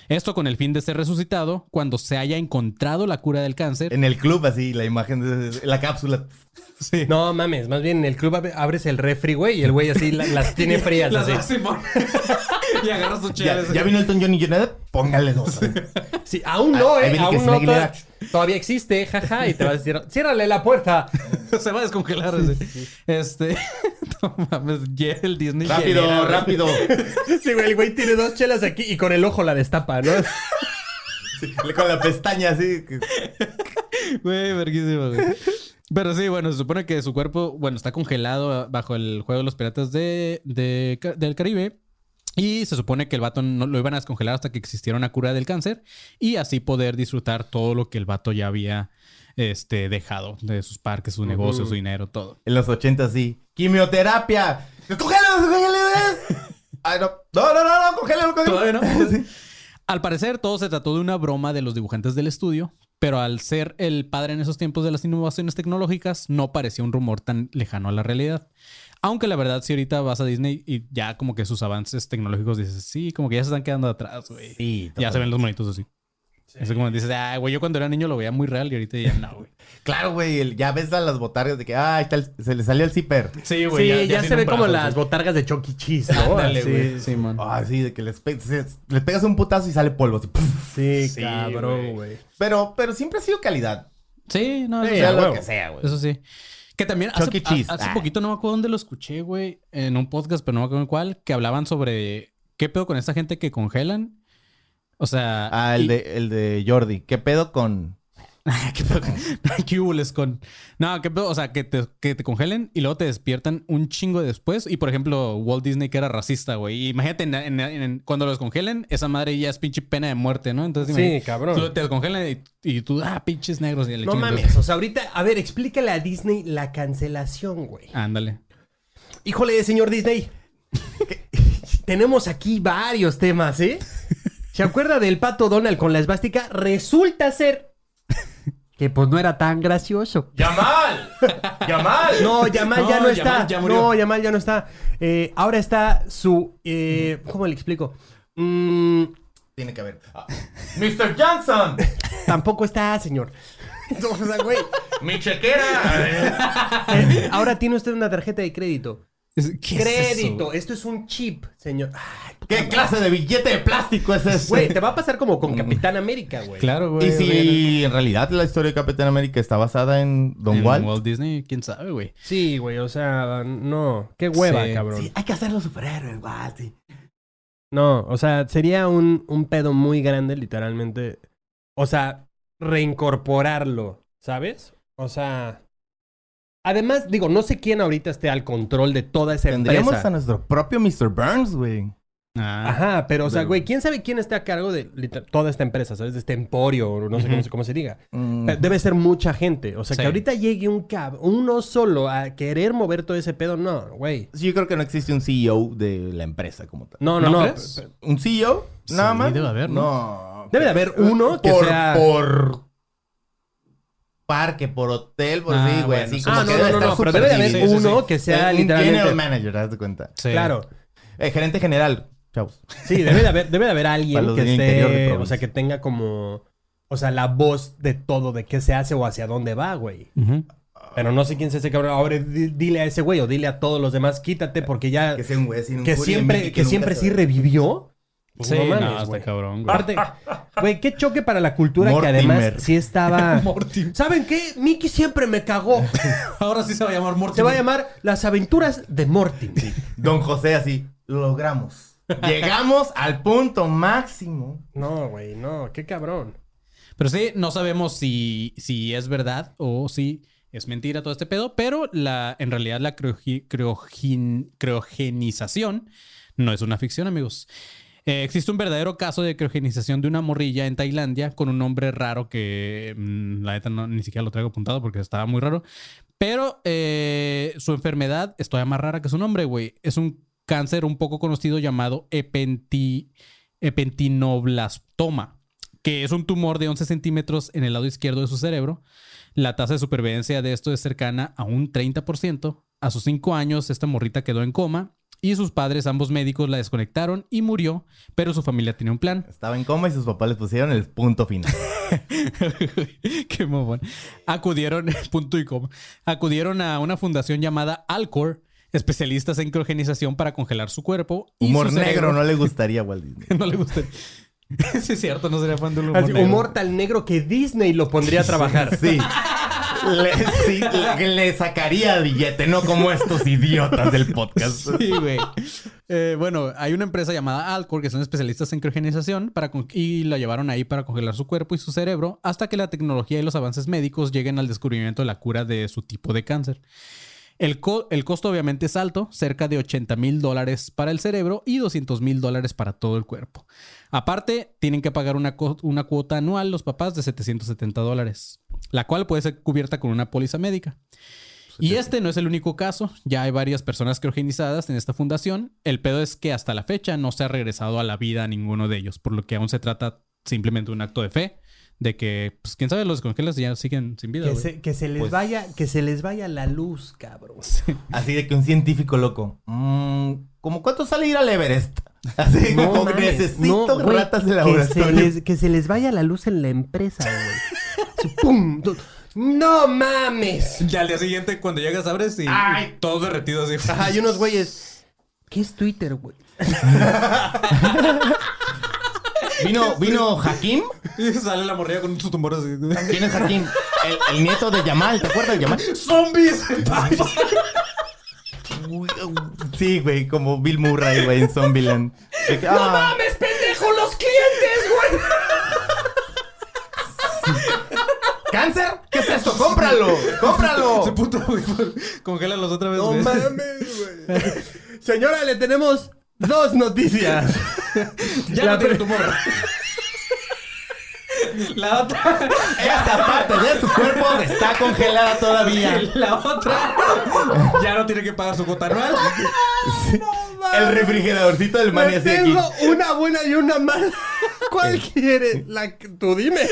Esto con el fin de ser resucitado cuando se haya encontrado la cura del cáncer. En el club, así, la imagen de la cápsula. Sí. No mames, más bien en el club abre- abres el refri, güey, y el güey así la- las tiene (laughs) frías. Las así. Simón. (laughs) y agarras tu Ya, chévere. ya vino Elton John y Jonathan, póngale dos. Sí, aún no, Ah, ahí eh. Aún no. Toda- todavía existe, jaja. Y te vas a decir, ciérrale la puerta. (laughs) Se va a descongelar. ese. Este. no mames, ya el Disney. rápido, rápido. Sí, güey, el güey tiene dos chelas aquí y con el ojo la destapa, ¿no? Sí, con la pestaña así. Güey, verguísimo, güey. Pero sí, bueno, se supone que su cuerpo, bueno, está congelado bajo el juego de los piratas de, del Caribe. Y se supone que el vato no lo iban a descongelar hasta que existiera una cura del cáncer. Y así poder disfrutar todo lo que el vato ya había este, dejado de sus parques, su negocio, su dinero, todo. En los 80 sí. ¡Quimioterapia! ¡Cógelo, cógelo! (laughs) Ay, no. No, no, no, no, cógelo, cógelo. Todavía no. (laughs) Sí. Al parecer, todo se trató de una broma de los dibujantes del estudio, pero al ser el padre en esos tiempos de las innovaciones tecnológicas, no parecía un rumor tan lejano a la realidad. Aunque la verdad, si ahorita vas a Disney y ya como que sus avances tecnológicos dices, sí, como que ya se están quedando atrás, güey. Sí, ya se ven los monitos así. Es como dices, ah, güey, yo cuando era niño lo veía muy real y ahorita ya no, güey. (laughs) Claro, güey. el- Ya ves a las botargas de que, ah, ahí está el- se le salió el zipper. Sí, Sí, ya, se ve como las güey. botargas de Chucky Cheese, ¿no? Ándale, Así. güey. Sí, man. Ah, sí, de que les, pe- se- les pegas un putazo y sale polvo. Sí, Sí, cabrón, güey. güey. Pero, pero siempre ha sido calidad. Sí, no, Sí, eso sea lo huevo. que sea, güey. Eso sí. Que también hace, E. Cheese. a- hace Ah. poquito, no me acuerdo dónde lo escuché, güey, en un podcast, pero no me acuerdo en cuál, que hablaban sobre qué pedo con esta gente que congelan. O sea... Ah, el y- de, el de Jordi. ¿Qué pedo con...? (laughs) ¿Qué pedo con- (laughs) ¿Qué hubo con...? No, qué pedo, o sea, que te, que te congelen y luego te despiertan un chingo después. Y, por ejemplo, Walt Disney que era racista, güey. Y Imagínate, en- en- en- cuando los congelen, esa madre ya es pinche pena de muerte, ¿no? Entonces, Sí, cabrón. Tú te descongelan y, y tú, ah, pinches negros. Y le No mames, o sea, ahorita, a ver, explícale a Disney la cancelación, güey. Ándale. Híjole, señor Disney. (laughs) Tenemos aquí varios temas, ¿eh? ¿Se acuerda del pato Donald con la esvástica? Resulta ser que pues no era tan gracioso. ¡Yamal! ¡Yamal! No, Yamal ya No, no está. Yamal ya murió. no, Yamal ya no está. Eh, ahora está su... eh, ¿Cómo le explico? Mm, Tiene que haber. Ah, ¡Mr. Johnson! tampoco está, señor. O sea, güey, ¡Mi chequera! (laughs) eh, ahora tiene usted una tarjeta de crédito. ¿Qué es eso, crédito. Esto es un chip, señor. Ay, ¿Qué clase de billete de plástico es ese? Güey, te va a pasar como con Capitán América, güey. Claro, güey. Y si en realidad la historia de Capitán América está basada en Don en Walt. Disney, quién sabe, güey. Sí, güey, o sea, no. Qué hueva, Sí. cabrón. Sí, hay que hacerlo superhéroes, Walt. sí. No, o sea, sería un, un pedo muy grande, literalmente. O sea, reincorporarlo, ¿sabes? O sea. Además, digo, no sé quién ahorita esté al control de toda esa Tendríamos empresa. a nuestro propio Mr. Burns, güey. Ah, Ajá, pero, o sea, güey, ¿quién sabe quién está a cargo de toda esta empresa, ¿sabes? De este emporio, o no sé cómo, se- cómo se diga. Mm, Debe ser mucha gente. O sea, Sí. que ahorita llegue un cab, uno solo a querer mover todo ese pedo, no, güey. sí, yo creo que no existe un CEO de la empresa como tal. No, no, ¿No no. ¿Un CEO? Nada Sí, más. debe haber, ¿no? Debe de haber uno que por, sea- Por parque, por hotel, pues Ah, sí, güey. bueno, así sí. como Ah, que no, debe no, no, estar no, pero debe de haber dividido. sí, sí, uno sí. que sea un literalmente. general manager, haz de cuenta. sí. Claro. Eh, gerente general, chavos. Sí, debe de haber, debe de haber alguien que esté, o sea, que tenga como, o sea, la voz de todo, de qué se hace o hacia dónde va, güey. Pero no sé quién es ese cabrón. Ahora di- dile a ese güey o dile a todos los demás, quítate porque ya, Que sea un güey sin un que siempre, que siempre sí revivió. Pues Sí, no no, mames, está güey. cabrón, güey. Aparte, güey, qué choque para la cultura que Mortimer. además sí estaba. Mortimer. ¿Saben qué? Mickey siempre me cagó. Ahora sí se va a llamar Morty. Se va a llamar Las aventuras de Mortimer. Don José así, lo logramos. Llegamos al punto máximo. No, güey, no, qué cabrón. Pero sí, no sabemos si, si es verdad o si es mentira todo este pedo, pero la, en realidad la criogenización no es una ficción, amigos. Eh, existe un verdadero caso de criogenización de una morrilla en Tailandia con un nombre raro que mm, la neta ni siquiera lo traigo apuntado porque estaba muy raro. Pero eh, su enfermedad es todavía más rara que su nombre, güey. Es un cáncer un poco conocido llamado epenti, epentinoblastoma, que es un tumor de 11 centímetros en el lado izquierdo de su cerebro. La tasa de supervivencia de esto es cercana a un 30%. A sus 5 años, esta morrita quedó en coma y sus padres, ambos médicos, la desconectaron y murió, pero su familia tenía un plan. (laughs) Estaba en coma y sus papás les pusieron el punto final. (laughs) Qué mamón. Acudieron, (laughs) punto y coma. Acudieron a una fundación llamada Alcor, especialistas en criogenización para congelar su cuerpo. y Humor su negro no le gustaría a Walt Disney. no le gusta. sí, es cierto, no sería fan del humor. Así, negro. humor tan negro que Disney lo pondría a trabajar. Sí. Le, sacaría billete, no como estos idiotas del podcast. (laughs) Sí, güey. Eh, bueno, hay una empresa llamada Alcor que son especialistas en criogenización para y la llevaron ahí para congelar su cuerpo y su cerebro hasta que la tecnología y los avances médicos lleguen al descubrimiento de la cura de su tipo de cáncer. El, co- el costo obviamente es alto, cerca de 80 mil dólares para el cerebro y 200 mil dólares para todo el cuerpo. Aparte, tienen que pagar una, una cuota anual los papás de 770 dólares, la cual puede ser cubierta con una póliza médica. Y este no es el único caso, ya hay varias personas criogenizadas en esta fundación. El pedo es que hasta la fecha no se ha regresado a la vida a ninguno de ellos, por lo que aún se trata simplemente de un acto de fe, de que, pues quién sabe, los descongelas y ya siguen sin vida. Que se, que se les Pues- vaya, que se les vaya la luz, cabrón. Así de que un científico loco. mm, ¿Cómo cuánto sale ir al Everest? (laughs) Así como que mames, necesito no, güey, ratas de que laboratorio. se, les, que se les vaya la luz en la empresa, güey. Así, ¡Pum! ¡No mames! Y al día siguiente, cuando llegas, abres y Ay. todo derretido así. Ajá, hay unos güeyes. ¿Qué es Twitter, güey? (laughs) (laughs) Vino, vino Hakim. Y sale la morrilla con su tumor así. ¿Quién es Hakim? El, el nieto de Yamal, ¿te acuerdas de Yamal? ¡Zombies! Sí, güey, como Bill Murray, güey, en Zombieland. De que, ah, pendejo! ¡Los clientes, güey! ¿Cáncer? ¿Qué es esto? ¡Cómpralo! ¡Cómpralo! Se puto, güey. Congélalos otra vez, No güey. mames, güey. Señora, le tenemos dos noticias. (laughs) Ya La no tumor. (laughs) La otra. Esa parte de su cuerpo está congelada todavía. (laughs) La otra. Ya no tiene que pagar su cuota anual. El refrigeradorcito del aquí. tengo una buena y una mala. ¿Cuál quiere? La que- tú dime.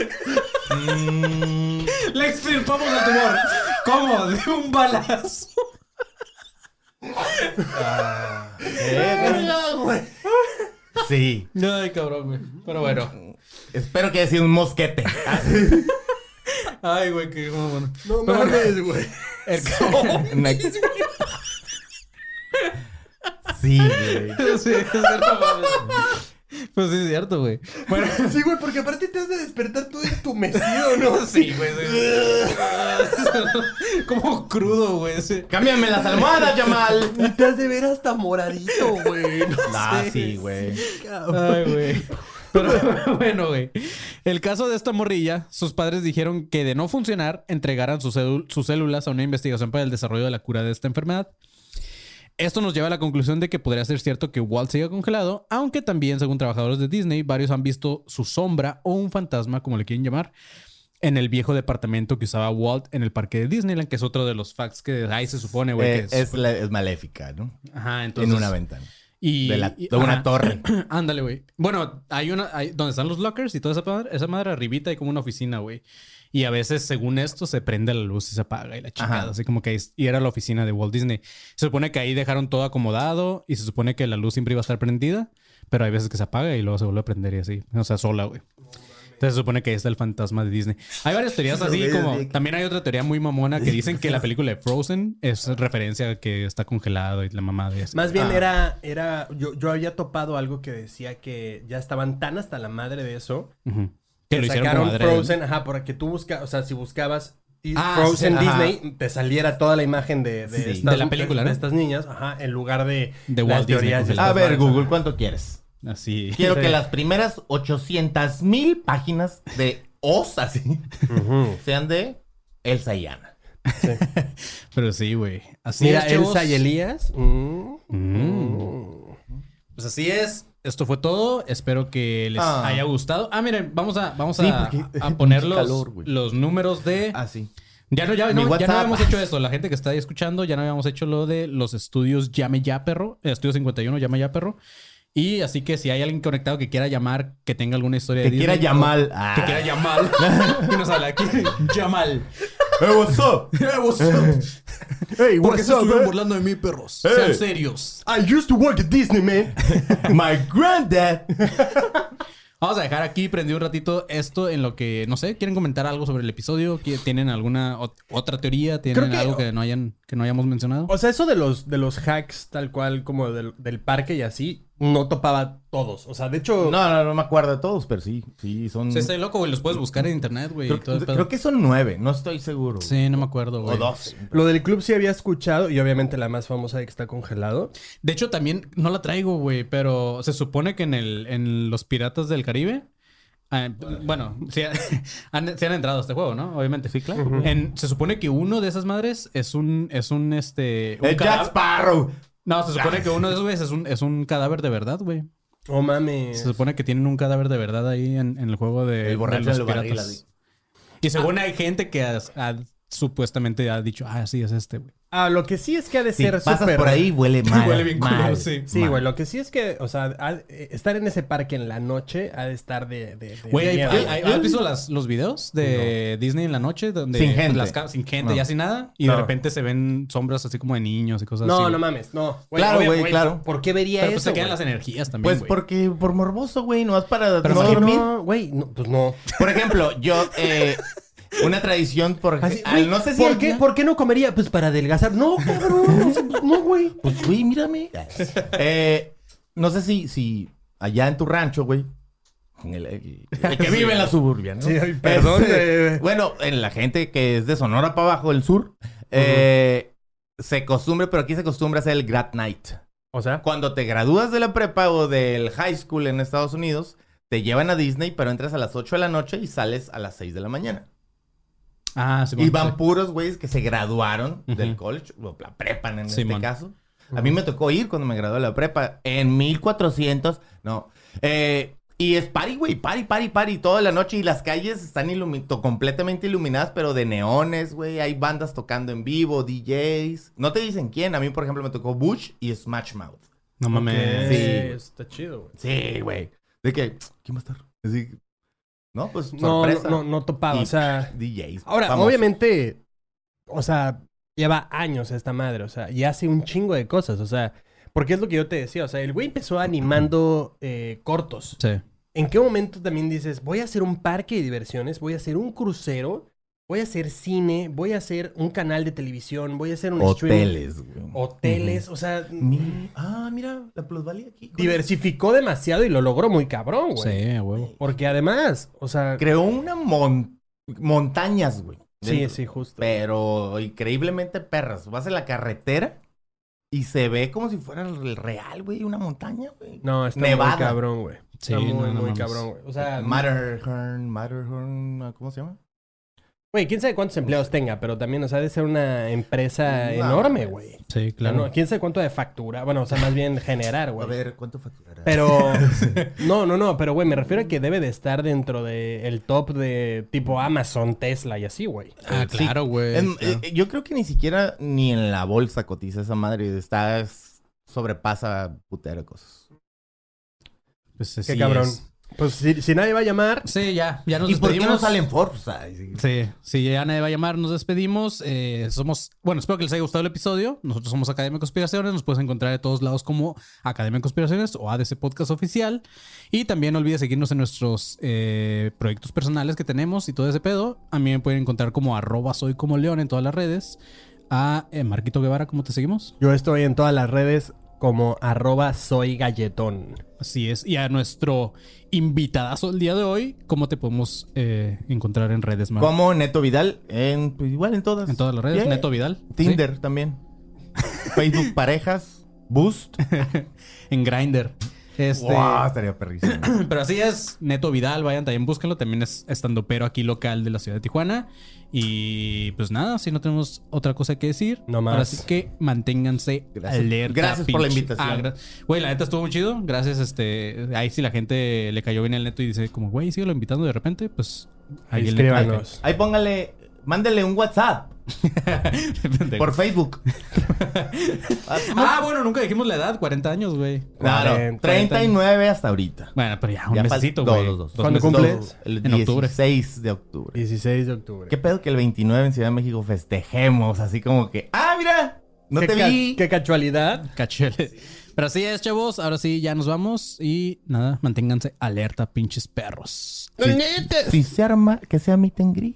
Mm, Le extirpamos el tumor. ¿Cómo? De un balazo. Eh, Sí. Ay, cabrón, güey. Pero bueno. Espero que haya sido un mosquete. (laughs) Ay, güey, qué bueno. No Pero mames, güey. el- (laughs) Sí, güey. (laughs) Sí, es cierto, mames. (laughs) Pues sí, es cierto, güey. Bueno. (laughs) Sí, güey, porque aparte te has de despertar todo entumecido, ¿no? (laughs) Sí, güey. sí. Como crudo, güey. sí. Cámbiame las almohadas, Yamal. Y te has de ver hasta moradito, güey. No Ah, sé. sí, güey. Ay, güey. Pero bueno, güey. El caso de esta morrilla, sus padres dijeron que de no funcionar, entregaran sus células a una investigación para el desarrollo de la cura de esta enfermedad. Esto nos lleva a la conclusión de que podría ser cierto que Walt siga congelado, aunque también, según trabajadores de Disney, varios han visto su sombra o un fantasma, como le quieren llamar, en el viejo departamento que usaba Walt en el parque de Disneyland, que es otro de los facts que ahí se supone, güey, Eh, que es, maléfica, ¿no? Ajá, entonces... en una ventana. Y, De, la- y- de una ajá. torre. (clears throat) Ándale, güey. Bueno, hay una. Hay, donde están los lockers y toda esa madre, esa madre arribita hay como una oficina, güey. Y a veces, según esto, se prende la luz y se apaga y la chingada. Ajá. Así como que y era la oficina de Walt Disney. Se supone que ahí dejaron todo acomodado y se supone que la luz siempre iba a estar prendida, pero hay veces que se apaga y luego se vuelve a prender y así. O sea, sola, güey. Entonces se supone que ahí está el fantasma de Disney. Hay varias teorías (laughs) así como... También hay otra teoría muy mamona que dicen que la (laughs) película de Frozen es referencia a que está congelado y la mamá de eso. Más bien Ah. era, era, yo, yo había topado algo que decía que ya estaban tan hasta la madre de eso Ujú. Que, lo hicieron sacaron como. Frozen, ajá, para que tú buscas, o sea, si buscabas Ah, Frozen sí, ajá. Disney, te saliera toda la imagen de, de, Sí. estas, De la película, de, ¿no? estas niñas, ajá, en lugar de, De las Walt Disney teorías. A ver. Google, ¿cuánto quieres? Así. Quiero Sí. que las primeras 800 mil páginas de Oz, así, (laughs) sean de Elsa y Anna. (laughs) Pero sí, güey. Así Mira, es, chavos. Elsa y Elías. mm, Mm. Pues así es. Esto fue todo. Espero que les Ah. haya gustado. Ah, miren, vamos a, vamos Sí, a, porque- a (laughs) poner los, calor, los números de. Así. Ya no, ya, no, ya no habíamos hecho eso. La gente que está ahí escuchando, ya no habíamos hecho lo de los estudios Llame Ya Perro. Estudio 51, Llame Ya Perro. Y así que si hay alguien conectado que quiera llamar, que tenga alguna historia Que de quiera llamar. Ah. Que quiera llamar. y (laughs) nos habla aquí. Yamal. (laughs) Hey, what's up? Hey, ¿Por qué what's se up, estuvieron man? burlando de mí, perros? Hey. Sean serios. I used to work at Disney, man. (laughs) My granddad. Vamos a dejar aquí prendido un ratito esto en lo que, no sé, ¿quieren comentar algo sobre el episodio? ¿Qui- ¿Tienen alguna ot- otra teoría? ¿Tienen Creo que- algo que no hayan que no hayamos mencionado? O sea, eso de los, de los hacks, tal cual como del, del parque y así, no topaba todos. O sea, de hecho, No, no, no me acuerdo de todos, pero sí, sí, son... Sí, estoy loco, güey. Los puedes buscar en internet, güey. creo que son nueve, no estoy seguro. Sí, no me acuerdo, güey. O dos. lo del club sí había escuchado y obviamente la más famosa de que está congelado. De hecho, también no la traigo, güey, pero se supone que en el en los Piratas del Caribe. Ah, bueno, sí, (laughs) han, sí han entrado a este juego, ¿no? Obviamente. Sí, claro. se supone que uno de esas madres es un. Es un este. un El Jack cadáver- Sparrow. No, se supone que uno de esos güeyes es un, es un cadáver de verdad, güey. Oh mames. Se supone que tienen un cadáver de verdad ahí en, en el juego de, El borracho de los barril, piratas. Y según hay gente que ha- ha- supuestamente ha dicho, ah, sí, es este, güey. Ah, lo que sí es que ha de ser pasas súper... por ahí, huele (laughs) mal. Huele bien mal, sí. Sí, güey, lo que sí es que, o sea, ha- eh, estar en ese parque en la noche ha de estar de... de, de Güey, ¿hay- miedo. hay- hay- ¿has visto las- los videos de Disney en la noche? Donde Sin gente. las sin gente, No. ya sin nada. Y No. de repente se ven sombras así como de niños y cosas No, así. no mames, no. Claro, güey, claro. ¿Por qué vería Pero pues eso, se quedan güey? las energías también, Pues güey. porque por morboso, güey, no vas para Pero no ¿por qué dormir. No, güey, no, pues no. Por ejemplo, yo, eh, (laughs) una tradición, por Así, al- no sé si ¿por qué, ¿Por qué no comería? Pues para adelgazar. No, cabrón. o sea, pues, no, güey. Pues, güey, mírame. (laughs) Eh, no sé si, si allá en tu rancho, güey. en El, el- el que (laughs) vive en la suburbia, ¿no? Sí, ay, perdón, Este, eh. bueno, en la gente que es de Sonora para abajo, del sur, eh, se costumbre, pero aquí se acostumbra a hacer el grad night. O sea, Cuando te gradúas de la prepa o del high school en Estados Unidos, te llevan a Disney, pero entras a las 8 de la noche y sales a las 6 de la mañana. Ah, sí, Y van sí. puros güeyes que se graduaron del college, o la prepa en este caso. A mí me tocó ir cuando me gradué de la prepa en 1400, no. Eh, y es party, güey, party, party, party toda la noche y las calles están ilumi- to- completamente iluminadas, pero de neones, güey. Hay bandas tocando en vivo, DJs. No te dicen quién. A mí, por ejemplo, me tocó Bush y Smash Mouth. No mames. Sí. está chido, güey. Sí, güey. De que, ¿quién va a estar? Así, no, pues No, sorpresa. no, no. Y O sea, DJs. ahora, famosos. obviamente, o sea, lleva años esta madre. O sea, y hace un chingo de cosas. O sea, porque es lo que yo te decía. O sea, el güey empezó animando eh, cortos. Sí. ¿En qué momento también dices, voy a hacer un parque de diversiones, voy a hacer un crucero, voy a hacer cine, voy a hacer un canal de televisión, voy a hacer un streaming? Hoteles, güey. Hoteles, o sea, Mi- Ah, mira, la plusvalía aquí. diversificó demasiado y lo logró muy cabrón, güey. Sí, a huevo. Porque además, o sea, Creó una mon- montañas, güey. sí, dentro. sí, justo. Pero increíblemente perras. Vas en la carretera y se ve como si fuera el real, güey, una montaña, güey. No, está Nevada. muy cabrón, güey. Sí, Está muy, no, no muy cabrón, güey. O sea, Matterhorn, Matterhorn, ¿cómo se llama? Güey, quién sabe cuántos empleados tenga, pero también, o sea, debe ser una empresa No, enorme, güey. Sí, Claro. quién sabe cuánto de factura. Bueno, o sea, más bien generar, (laughs) A güey. ver, ¿cuánto facturará? Pero. (laughs) No, no, no, pero güey, me refiero a que debe de estar dentro del top de tipo Amazon, Tesla y así, güey. Ah, Sí. claro, güey. En- claro. eh, yo creo que ni siquiera ni en la bolsa cotiza esa madre. Está sobrepasa putero de cosas. Pues, Qué sí cabrón. es. Pues si, si nadie va a llamar. Sí, ya, ya nos ¿Y por qué despedimos. no salen Forbes? Ay, sí. Sí, sí, ya nadie va a llamar, nos despedimos. Eh, somos, bueno, espero que les haya gustado el episodio. Nosotros somos Academia de Conspiraciones, nos puedes encontrar de todos lados como Academia de Conspiraciones o ADC Podcast Oficial. Y también no olvides seguirnos en nuestros eh, proyectos personales que tenemos y todo ese pedo. A mí me pueden encontrar como arroba soy como león en todas las redes. A eh, Marquito Guevara, ¿cómo te seguimos? Yo estoy en todas las redes como arroba soy galletón. Así es. Y a nuestro invitadazo el día de hoy, ¿cómo te podemos eh, encontrar en redes, Mar? Como Neto Vidal, en, pues, igual en todas. En todas las redes, Yeah. Neto Vidal. ¿sí? Tinder también. (laughs) Facebook Parejas. Boost. (laughs) En Grindr. Este, Wow, estaría perrísimo. (clears throat) Pero así es, Neto Vidal, vayan también búsquenlo, también es estando pero aquí local de la ciudad de Tijuana. Y pues nada, si no tenemos otra cosa que decir, No más. ahora sí que manténganse Gracias. alerta. Gracias por la invitación. Ah, Güey, la neta estuvo muy chido. Gracias, este. Ahí si la gente le cayó bien el neto y dice, como, güey, síguelo invitando de repente, pues. Ahí escríbanos. Ahí póngale, mándele un WhatsApp. (laughs) Por Facebook. (laughs) ah, bueno, nunca dijimos la edad, 40 años, güey. Claro, 40. 39 hasta ahorita. Bueno, pero ya un Ya mesecito, güey. dos, dos, dos. ¿Cuándo cumples? El En octubre. 16 de octubre. 16 de octubre. ¿Qué pedo que el 29 en Ciudad de México festejemos? Así como que, ah, mira, no ¿Qué te vi. Qué casualidad. Cachele. Pero así es, chavos. Ahora sí, ya nos vamos. Y nada, manténganse alerta, pinches perros. Si se arma, que sea meet and